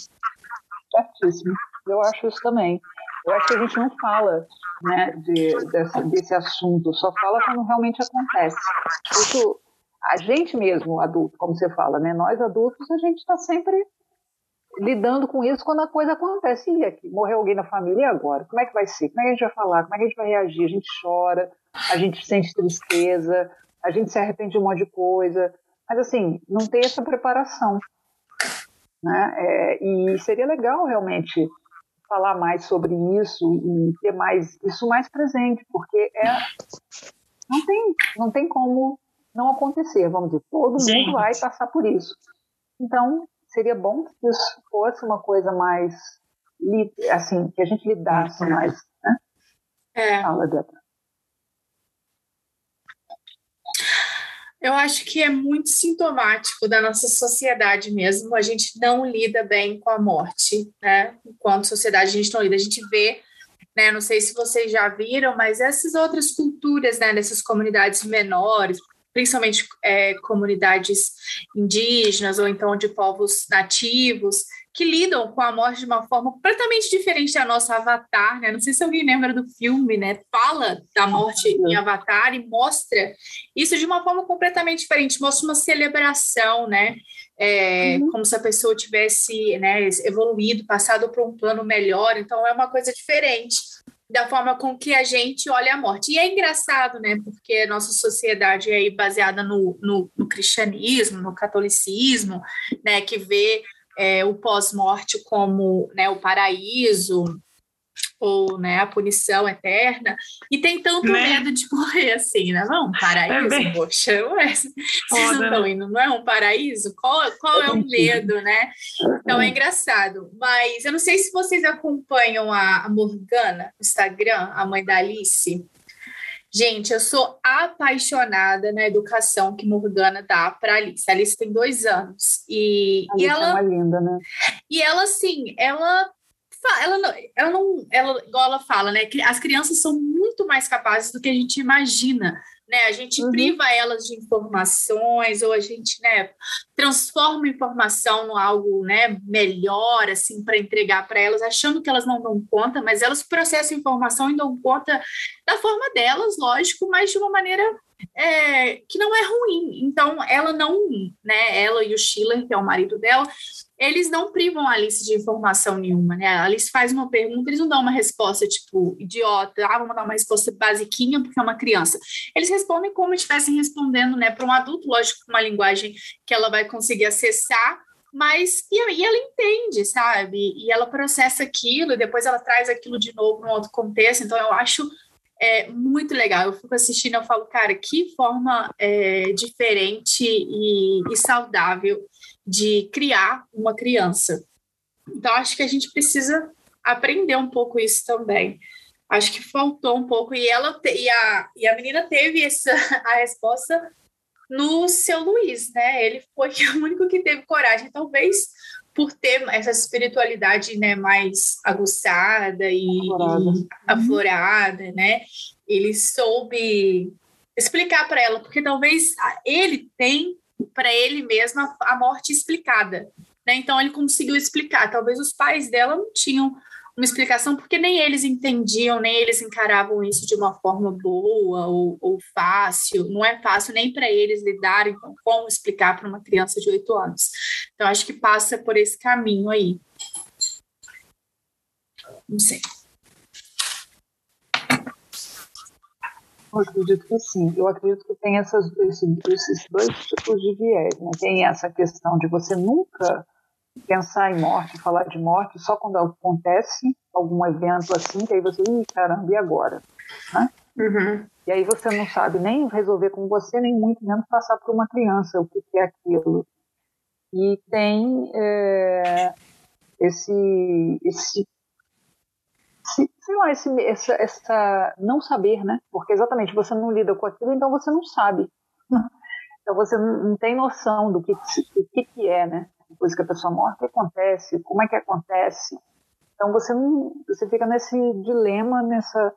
Certíssimo. Eu acho isso também. Eu acho que a gente não fala né, de, desse, desse assunto, só fala quando realmente acontece. Isso a gente mesmo, adulto, como você fala, né? Nós adultos, a gente está sempre lidando com isso quando a coisa acontece. E aqui, morreu alguém na família, e agora? Como é que vai ser? Como é que a gente vai falar? Como é que a gente vai reagir? A gente chora, a gente sente tristeza, a gente se arrepende de um monte de coisa. Mas, assim, não tem essa preparação. Né? É, e seria legal, realmente, falar mais sobre isso e ter mais isso mais presente, porque é, não, tem, não tem como não acontecer, vamos dizer, todo Gente. mundo vai passar por isso. Então, seria bom que isso fosse uma coisa mais, assim, que a gente lidasse mais, né? É. Fala, Débora. Eu acho que é muito sintomático da nossa sociedade mesmo. A gente não lida bem com a morte, né? Enquanto sociedade, a gente não lida. A gente vê né? Não sei se vocês já viram, mas essas outras culturas, né, dessas comunidades menores, principalmente é, comunidades indígenas ou então de povos nativos, que lidam com a morte de uma forma completamente diferente da nossa Avatar, né? Não sei se alguém lembra do filme, né? Fala da morte em Avatar e mostra isso de uma forma completamente diferente, mostra uma celebração, né? É, uhum. Como se a pessoa tivesse né, evoluído, passado para um plano melhor, então é uma coisa diferente da forma com que a gente olha a morte. E é engraçado, né? Porque a nossa sociedade é baseada no, no, no cristianismo, no catolicismo, né? Que vê é, o pós-morte como né, o paraíso ou né, a punição eterna, e tem tanto né? medo de morrer assim, né? Não, um paraíso, é bem... poxa, ué, vocês não estão né? indo, não é um paraíso? Qual, qual é o medo, né? Então é engraçado. Mas eu não sei se vocês acompanham a, a Morgana no Instagram, a mãe da Alice. Gente, eu sou apaixonada na educação que Morgana dá para Alice. A Alice tem dois anos e, e ela é uma linda, né? E ela assim, ela ela não, ela não, ela, igual ela fala, né? Que as crianças são muito mais capazes do que a gente imagina né? A gente uhum. priva elas de informações ou a gente, né, transforma a informação no algo, né, melhor assim para entregar para elas, achando que elas não dão conta, mas elas processam informação e dão conta da forma delas, lógico, mas de uma maneira é, que não é ruim. Então, ela não, né, ela e o Schiller, que é o marido dela, eles não privam a Alice de informação nenhuma, né? A Alice faz uma pergunta, eles não dão uma resposta, tipo, idiota, ah, vamos dar uma resposta basiquinha porque é uma criança. Eles respondem como estivessem respondendo, né, para um adulto, lógico, uma linguagem que ela vai conseguir acessar, mas e, e, ela entende, sabe? E ela processa aquilo, e depois ela traz aquilo de novo num outro contexto. Então, eu acho é, muito legal. Eu fico assistindo, eu falo, cara, que forma é, diferente e, e saudável de criar uma criança. Então, acho que a gente precisa aprender um pouco isso também. Acho que faltou um pouco. E ela te, e, a, e a menina teve essa, a resposta no seu Luiz, né? Ele foi o único que teve coragem, talvez por ter essa espiritualidade né, mais aguçada e aflorada, e aflorada né? Ele soube explicar para ela, porque talvez ele tem para ele mesmo a, a morte explicada. Né? Então ele conseguiu explicar. Talvez os pais dela não tinham uma explicação, porque nem eles entendiam, nem eles encaravam isso de uma forma boa ou, ou fácil. Não é fácil nem para eles lidarem com como explicar para uma criança de oito anos. Então, acho que passa por esse caminho aí. Não sei. Eu acredito que sim. Eu acredito que tem essas, esses, dois tipos de viés. Né? Tem essa questão de você nunca pensar em morte, falar de morte só quando acontece algum evento assim, que aí você, ih, caramba, e agora? Né? Uhum. E aí você não sabe nem resolver com você, nem muito menos passar por uma criança o que, que é aquilo. E tem é, esse, esse se, sei lá, esse, essa, essa não saber, né? Porque exatamente você não lida com aquilo, então você não sabe. Então você não tem noção do que, do que, que é, né? Depois que a pessoa morre, o que acontece? Como é que acontece? Então você não, você fica nesse dilema, nessa,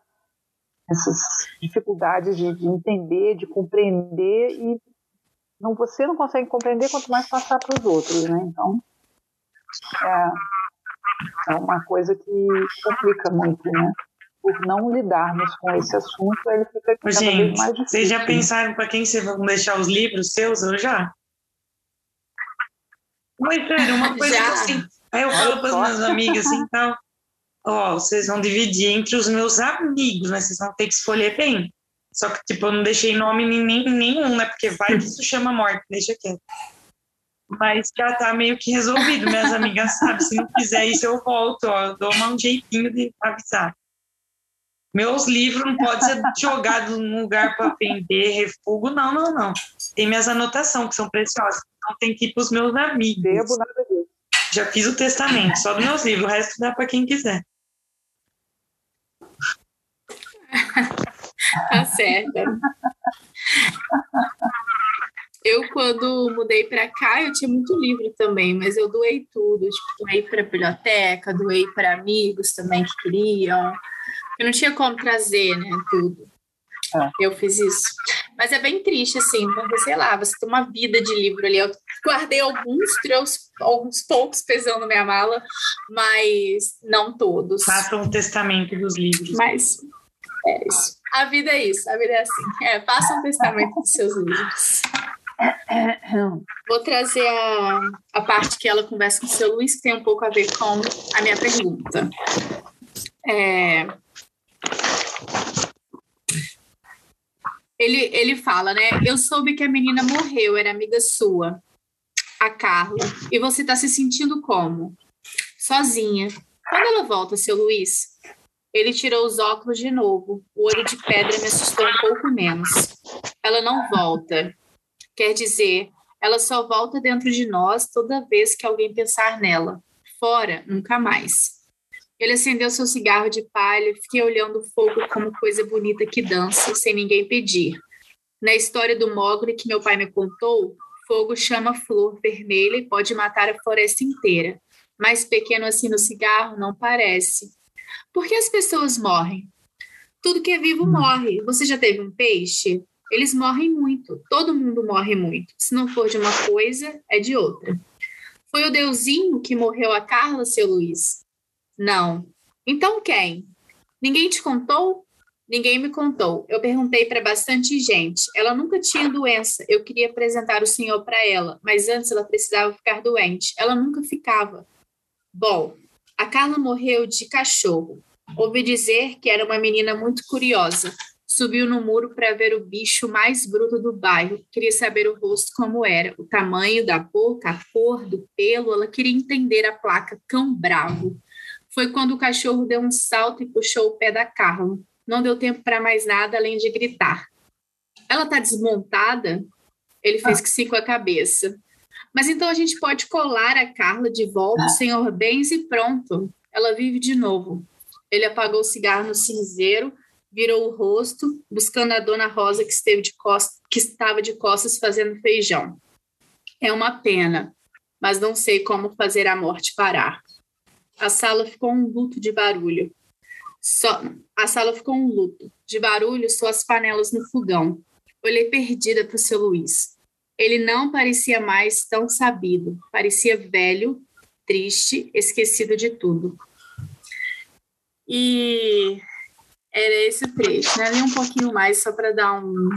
nessas dificuldades de, de entender, de compreender e não, você não consegue compreender quanto mais passar para os outros, né? Então é, é uma coisa que complica muito, né? Por não lidarmos com esse assunto, ele fica cada Gente, vez mais difícil. Vocês já pensaram para quem vocês vão deixar os livros seus ou já? Mas, sério, uma coisa já. assim. Aí eu falo para as minhas amigas assim, tal. Ó, vocês vão dividir entre os meus amigos, né? Vocês vão ter que escolher bem. Só que, tipo, eu não deixei nome nem, nenhum, né? Porque vai que isso chama morte, deixa quieto. Mas já tá meio que resolvido, minhas amigas sabem. Se não fizer isso, eu volto, ó. Eu dou um jeitinho de avisar. Meus livros não podem ser jogados num lugar para vender, refugo, não, não, não. Tem minhas anotações, que são preciosas. Então tem que ir para os meus amigos. Nada disso. Já fiz o testamento, só dos meus livros, o resto dá para quem quiser. tá certo. Eu, quando mudei para cá, eu tinha muito livro também, mas eu doei tudo. Tipo, doei para biblioteca, doei para amigos também que queriam. Eu não tinha como trazer, né, tudo. É. Eu fiz isso. Mas é bem triste, assim, porque, sei lá, você tem uma vida de livro ali. Eu guardei alguns, trouxe alguns poucos pesando na minha mala, mas não todos. Faça um testamento dos livros. Mas é isso. A vida é isso, a vida é assim. É, faça um testamento dos seus livros. Vou trazer a, a parte que ela conversa com o seu Luiz, que tem um pouco a ver com a minha pergunta. É, ele, ele fala, né? Eu soube que a menina morreu, era amiga sua, a Carla. E você está se sentindo como? Sozinha. Quando ela volta, seu Luiz? Ele tirou os óculos de novo. O olho de pedra me assustou um pouco menos. Ela não volta. Quer dizer, ela só volta dentro de nós toda vez que alguém pensar nela. Fora, nunca mais. Ele acendeu seu cigarro de palha, fiquei olhando o fogo como coisa bonita que dança, sem ninguém pedir. Na história do Mogli que meu pai me contou, fogo chama flor vermelha e pode matar a floresta inteira. Mais pequeno assim no cigarro não parece. Por que as pessoas morrem? Tudo que é vivo morre. Você já teve um peixe? Eles morrem muito. Todo mundo morre muito. Se não for de uma coisa, é de outra. Foi o Deusinho que morreu a Carla, seu Luiz. Não. Então quem? Ninguém te contou? Ninguém me contou. Eu perguntei para bastante gente. Ela nunca tinha doença. Eu queria apresentar o senhor para ela, mas antes ela precisava ficar doente. Ela nunca ficava. Bom, a Carla morreu de cachorro. Ouvi dizer que era uma menina muito curiosa. Subiu no muro para ver o bicho mais bruto do bairro. Queria saber o rosto como era, o tamanho da boca, a cor do pelo. Ela queria entender a placa cão bravo foi quando o cachorro deu um salto e puxou o pé da Carla. Não deu tempo para mais nada além de gritar. Ela está desmontada? Ele fez que sim com a cabeça. Mas então a gente pode colar a Carla de volta, ah. senhor Bens, e pronto. Ela vive de novo. Ele apagou o cigarro no cinzeiro, virou o rosto, buscando a dona Rosa que, esteve de costas, que estava de costas fazendo feijão. É uma pena, mas não sei como fazer a morte parar. A sala ficou um luto de barulho. Só, a sala ficou um luto. De barulho, só as panelas no fogão. Olhei perdida para o seu Luiz. Ele não parecia mais tão sabido. Parecia velho, triste, esquecido de tudo. E era esse trecho, né? Li um pouquinho mais só para dar um,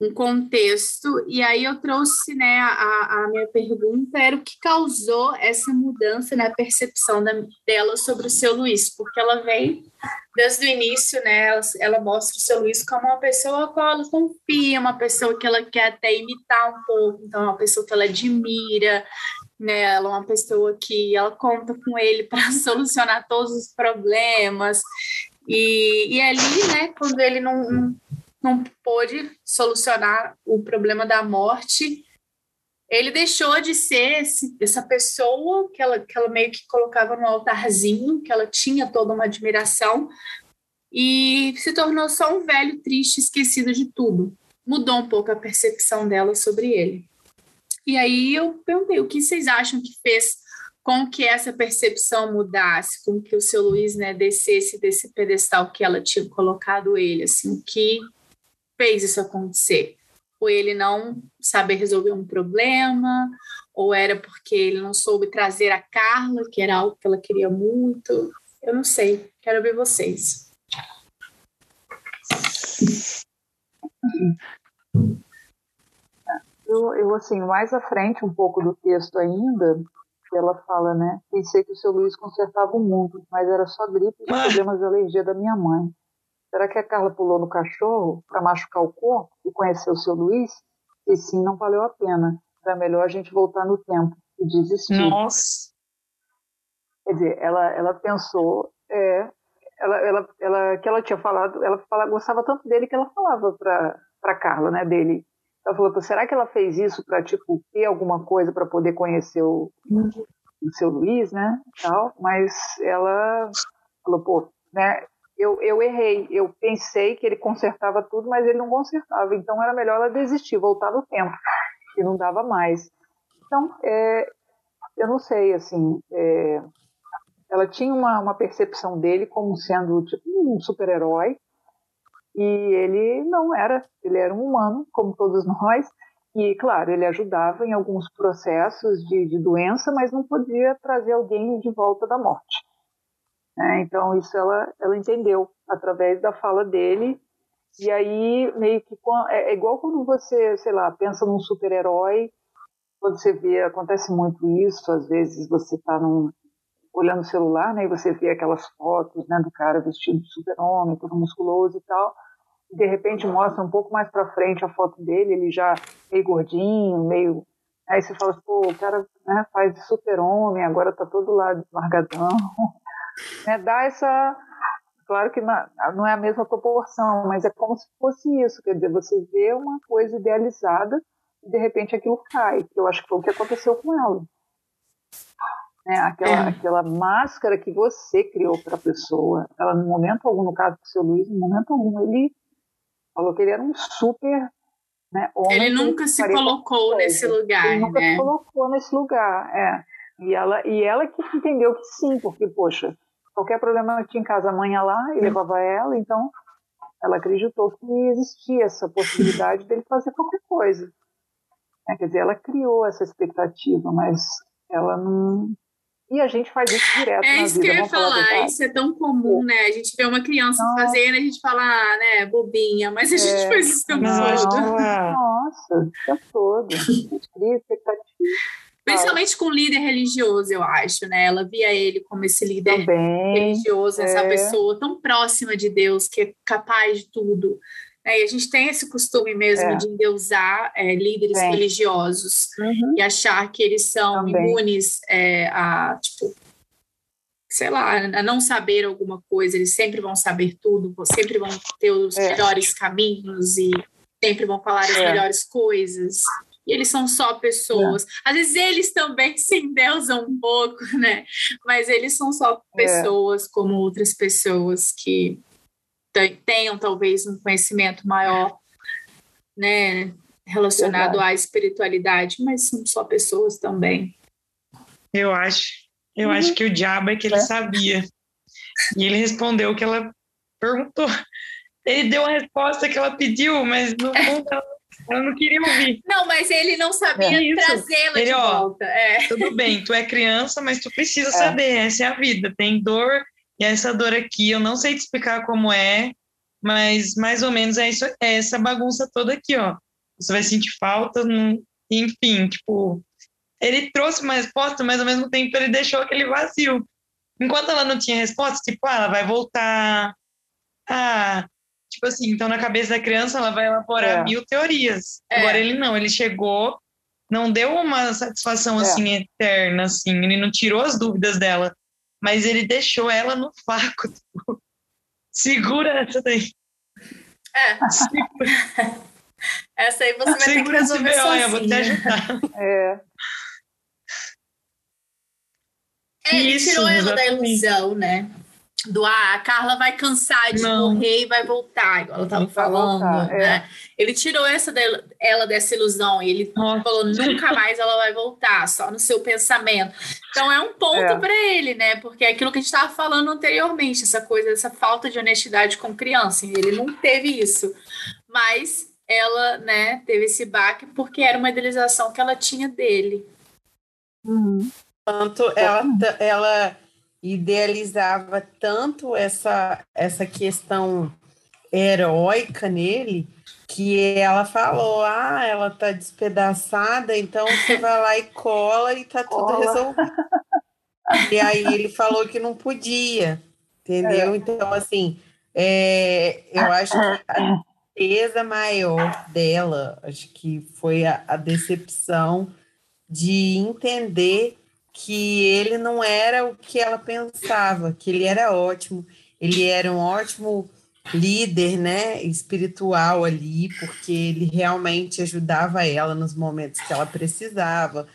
um contexto, e aí eu trouxe, né, a, a minha pergunta era o que causou essa mudança na percepção da, dela sobre o seu Luiz, porque ela vem desde o início, né, ela, ela mostra o seu Luiz como uma pessoa a qual ela confia, uma pessoa que ela quer até imitar um pouco, então uma pessoa que ela admira, né, ela é uma pessoa que ela conta com ele para solucionar todos os problemas, e, e ali, né, quando ele não não pôde solucionar o problema da morte, ele deixou de ser esse, essa pessoa que ela, que ela meio que colocava no altarzinho, que ela tinha toda uma admiração, e se tornou só um velho triste, esquecido de tudo. Mudou um pouco a percepção dela sobre ele. E aí eu perguntei, o que vocês acham que fez com que essa percepção mudasse, com que o seu Luiz né, descesse desse pedestal que ela tinha colocado ele, assim, que fez isso acontecer? Ou ele não saber resolver um problema, ou era porque ele não soube trazer a Carla, que era algo que ela queria muito. Eu não sei, quero ver vocês. Eu, eu, assim, mais à frente um pouco do texto ainda, ela fala, né? Pensei que o seu Luiz consertava o mundo, mas era só gripe e problemas de alergia da minha mãe. Será que a Carla pulou no cachorro para machucar o corpo e conhecer o seu Luiz? E sim, não valeu a pena. Era melhor a gente voltar no tempo e desistir. Nossa! Quer dizer, ela, ela pensou, é, ela, ela, ela, que ela tinha falado, ela fala, gostava tanto dele que ela falava para Carla, né, dele. Ela falou, será que ela fez isso para tipo ter alguma coisa para poder conhecer o, o seu Luiz, né, tal? Mas ela falou, pô, né, eu, eu errei. Eu pensei que ele consertava tudo, mas ele não consertava. Então era melhor ela desistir, voltar no tempo, que não dava mais. Então, é, eu não sei, assim, é, ela tinha uma, uma percepção dele como sendo tipo, um super-herói, e ele não era, ele era um humano, como todos nós, e, claro, ele ajudava em alguns processos de, de doença, mas não podia trazer alguém de volta da morte. É, então, isso ela, ela entendeu através da fala dele. E aí, meio que. É, é igual quando você, sei lá, pensa num super-herói, quando você vê, acontece muito isso, às vezes você está olhando o celular, né, e você vê aquelas fotos, né, do cara vestido de super-homem, todo musculoso e tal, de repente mostra um pouco mais para frente a foto dele, ele já meio gordinho, meio. Aí você fala, pô, o cara né, faz de super-homem, agora tá todo lá largadão. né, dá essa. Claro que não é a mesma proporção, mas é como se fosse isso, quer dizer, você vê uma coisa idealizada e de repente aquilo cai, que eu acho que foi o que aconteceu com ela. Né, aquela, é. aquela máscara que você criou para a pessoa, ela, no momento algum, no caso do seu Luiz, no momento algum, ele falou que ele era um super né, homem. Ele nunca se colocou nesse lugar. Ele nunca né? se colocou nesse lugar, é. E ela, e ela que entendeu que sim, porque, poxa, qualquer problema que tinha em casa, a mãe ia lá e levava ela, então ela acreditou que existia essa possibilidade dele fazer qualquer coisa. É, quer dizer, ela criou essa expectativa, mas ela não, e a gente faz isso direto. É isso que eu ia falar, isso é tão comum, né? A gente vê uma criança não. fazendo, a gente fala, ah, né, bobinha, mas a gente é. faz isso o tempo todo. Nossa, o tempo todo. Cria expectativa. Principalmente com líder religioso, eu acho, né? Ela via ele como esse líder Também, religioso, essa é. pessoa tão próxima de Deus, que é capaz de tudo. É, e a gente tem esse costume mesmo é. de endeusar é, líderes religiosos uhum. e achar que eles são Também. imunes é, a, tipo, sei lá, a não saber alguma coisa, eles sempre vão saber tudo, sempre vão ter os é. melhores caminhos e sempre vão falar as é. melhores coisas. E eles são só pessoas. Às vezes eles também se endeusam um pouco, né? Mas eles são só pessoas como outras pessoas que tenham talvez um conhecimento maior, né, relacionado Verdade. à espiritualidade, mas são só pessoas também. Eu acho, eu uhum. acho que o diabo é que ele é. sabia. E ele respondeu o que ela perguntou. Ele deu a resposta que ela pediu, mas no fundo ela, ela não queria ouvir. Não, mas ele não sabia é trazê-la de ó, volta. É. Tudo bem, tu é criança, mas tu precisa é. saber, essa é a vida. Tem dor, e essa dor aqui, eu não sei te explicar como é, mas mais ou menos é, isso, é essa bagunça toda aqui, ó. Você vai sentir falta, enfim, tipo, ele trouxe uma resposta, mas ao mesmo tempo ele deixou aquele vazio. Enquanto ela não tinha resposta, tipo, ah, ela vai voltar. Ah, tipo assim, então na cabeça da criança ela vai elaborar é. mil teorias. É. Agora ele não, ele chegou, não deu uma satisfação é. assim eterna, assim, ele não tirou as dúvidas dela mas ele deixou ela no vácuo. Tipo, segura essa daí. É. Segura. Essa aí você vai segura ter que resolver sozinha. Eu vou te ajudar. É. É, ele Isso, tirou ela da ilusão, né? Do ah, a Carla vai cansar de não. morrer e vai voltar, igual ela estava falando. Voltar, é. né? é. Ele tirou essa dela, ela dessa ilusão e ele Nossa. falou: nunca mais ela vai voltar, só no seu pensamento. Então é um ponto é. para ele, né? Porque é aquilo que a gente estava falando anteriormente, essa coisa, essa falta de honestidade com criança. Ele não teve isso. Mas ela, né, teve esse baque porque era uma idealização que ela tinha dele. Uhum. Tanto ela, ela idealizava tanto essa, essa questão heróica nele que ela falou: ah, ela tá despedaçada, então você vai lá e cola e tá tudo cola. resolvido. e aí ele falou que não podia, entendeu? É. Então, assim, é, eu acho que a tristeza maior dela, acho que foi a, a decepção de entender que ele não era o que ela pensava, que ele era ótimo, ele era um ótimo líder, né, espiritual ali, porque ele realmente ajudava ela nos momentos que ela precisava.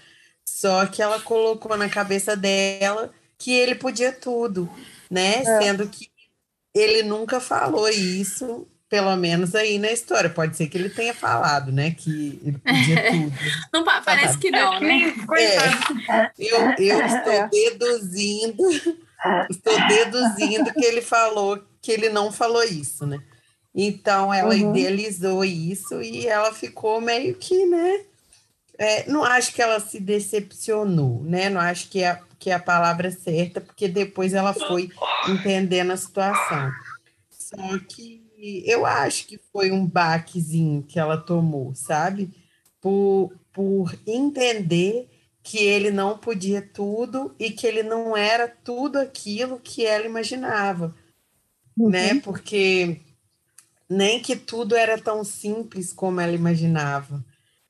Só que ela colocou na cabeça dela que ele podia tudo, né? É. Sendo que ele nunca falou isso pelo menos aí na história. Pode ser que ele tenha falado, né? Que ele podia tudo. não, parece que não, né? É, eu, eu estou é. deduzindo Estou deduzindo que ele falou que ele não falou isso, né? Então ela uhum. idealizou isso e ela ficou meio que, né? É, não acho que ela se decepcionou, né? Não acho que é, que é a palavra certa, porque depois ela foi entendendo a situação. Só que eu acho que foi um baquezinho que ela tomou, sabe? Por, por entender que ele não podia tudo e que ele não era tudo aquilo que ela imaginava, uhum. né? Porque nem que tudo era tão simples como ela imaginava,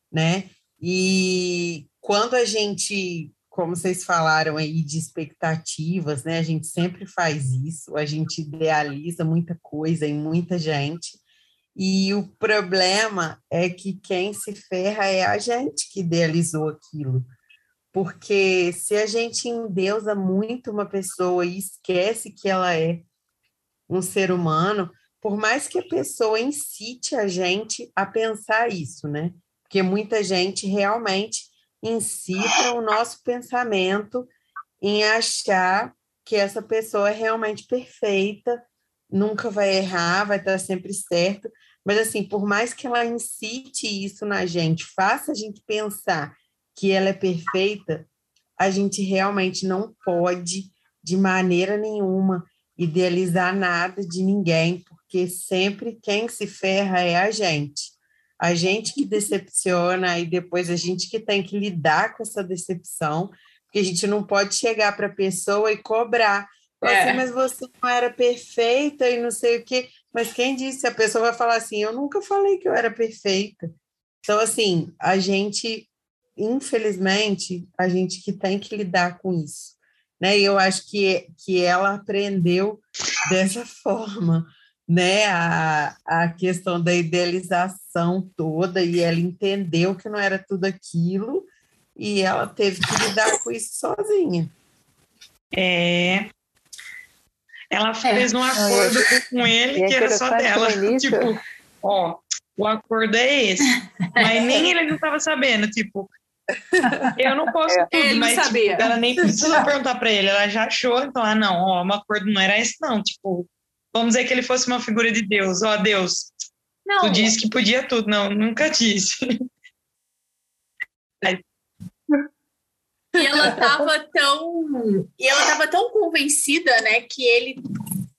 né? E quando a gente, como vocês falaram aí de expectativas, né? A gente sempre faz isso, a gente idealiza muita coisa em muita gente. E o problema é que quem se ferra é a gente que idealizou aquilo porque se a gente endeusa muito uma pessoa e esquece que ela é um ser humano, por mais que a pessoa incite a gente a pensar isso, né? Porque muita gente realmente incita o nosso pensamento em achar que essa pessoa é realmente perfeita, nunca vai errar, vai estar sempre certo. Mas assim, por mais que ela incite isso na gente, faça a gente pensar que ela é perfeita, a gente realmente não pode, de maneira nenhuma, idealizar nada de ninguém, porque sempre quem se ferra é a gente. A gente que decepciona e depois a gente que tem que lidar com essa decepção, porque a gente não pode chegar para a pessoa e cobrar. É. Assim, mas você não era perfeita e não sei o quê. Mas quem disse? A pessoa vai falar assim: eu nunca falei que eu era perfeita. Então, assim, a gente infelizmente, a gente que tem que lidar com isso. Né? E eu acho que, que ela aprendeu dessa forma, né? A, a questão da idealização toda, e ela entendeu que não era tudo aquilo, e ela teve que lidar com isso sozinha. É. Ela fez um acordo é. com ele que era só dela. Tipo, ó, o acordo é esse. Mas nem ele não estava sabendo. Tipo, eu não posso é. tudo, mas tipo, ela nem precisa perguntar para ele, ela já achou, então, ah, não, ó, uma acordo não era esse, não. Tipo, vamos dizer que ele fosse uma figura de Deus, ó, Deus, não. tu disse que podia tudo, não, nunca disse. E ela tava tão. E ela tava tão convencida, né, que ele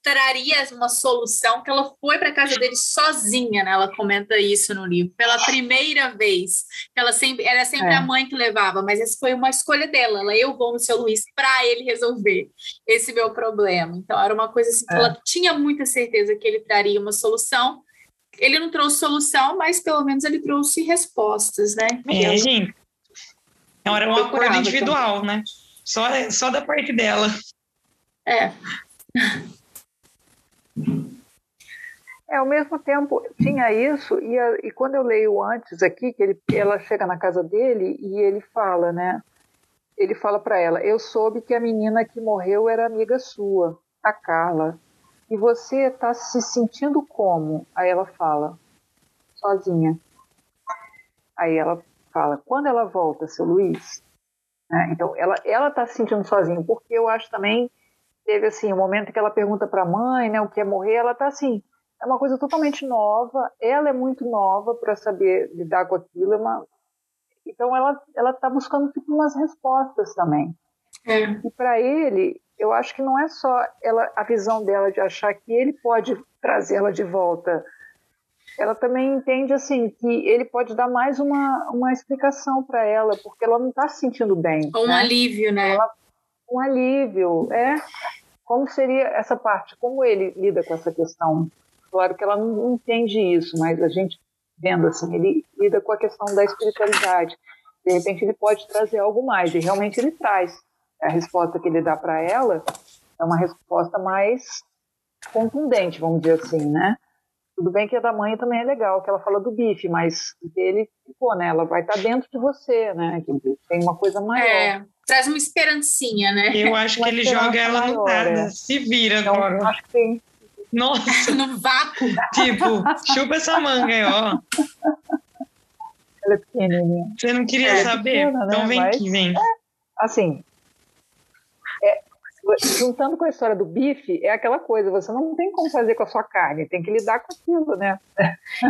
traria uma solução que ela foi para casa dele sozinha, né? Ela comenta isso no livro, pela primeira vez. Ela sempre era sempre é. a mãe que levava, mas essa foi uma escolha dela. Ela, eu vou no seu Luiz para ele resolver esse meu problema. Então era uma coisa assim que é. ela tinha muita certeza que ele traria uma solução. Ele não trouxe solução, mas pelo menos ele trouxe respostas, né? É, gente. Era um acordo individual, né? Só, só da parte dela. É. É, ao mesmo tempo, tinha isso, e, a, e quando eu leio antes aqui, que ele, ela chega na casa dele e ele fala, né? Ele fala para ela: Eu soube que a menina que morreu era amiga sua, a Carla. E você está se sentindo como? Aí ela fala: Sozinha. Aí ela fala: Quando ela volta, seu Luiz? Né? Então, ela está se sentindo sozinha, porque eu acho também teve assim, o um momento que ela pergunta para a mãe, né, o que é morrer, ela está assim, é uma coisa totalmente nova, ela é muito nova para saber lidar com aquilo, é uma... então ela ela está buscando tipo, umas respostas também. É. E para ele, eu acho que não é só ela a visão dela de achar que ele pode trazê-la de volta. Ela também entende assim que ele pode dar mais uma, uma explicação para ela, porque ela não está se sentindo bem. Um né? alívio, né? Ela, um alívio, é. Como seria essa parte? Como ele lida com essa questão? Claro que ela não entende isso, mas a gente vendo assim, ele lida com a questão da espiritualidade. De repente ele pode trazer algo mais, e realmente ele traz. A resposta que ele dá para ela é uma resposta mais contundente, vamos dizer assim, né? Tudo bem que a da mãe também é legal, que ela fala do bife, mas dele ficou, né? Ela vai estar tá dentro de você, né? Tem uma coisa maior. É, traz uma esperancinha, né? Eu acho que ele joga ela maior, no nada. É. Se vira então, agora. Acho que tem. Nossa! no vácuo. Tipo, chupa essa manga aí, ó. Ela é pequenininha. Você não queria é saber? Pequena, né? Então vem Mas, aqui, vem. É, assim, juntando com a história do bife, é aquela coisa, você não tem como fazer com a sua carne, tem que lidar com aquilo, né?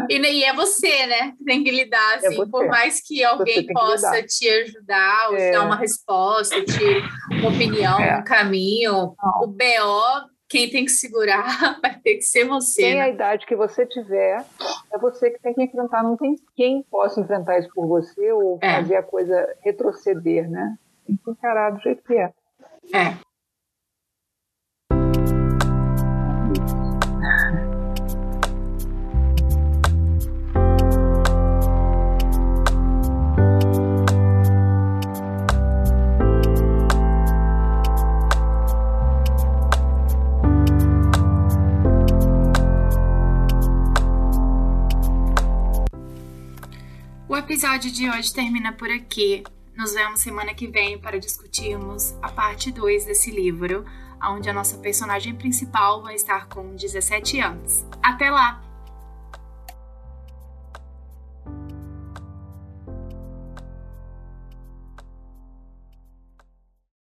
E, e é você, né? Tem que lidar, é assim, é por mais que alguém que possa te ajudar, ou é. te dar uma resposta, te uma opinião, é. um caminho, não. o BO quem tem que segurar vai ter que ser você. Tem né? a idade que você tiver, é você que tem que enfrentar. Não tem quem possa enfrentar isso por você ou é. fazer a coisa retroceder, né? Tem que encarar do jeito que é. É. episódio de hoje termina por aqui. Nos vemos semana que vem para discutirmos a parte 2 desse livro, onde a nossa personagem principal vai estar com 17 anos. Até lá!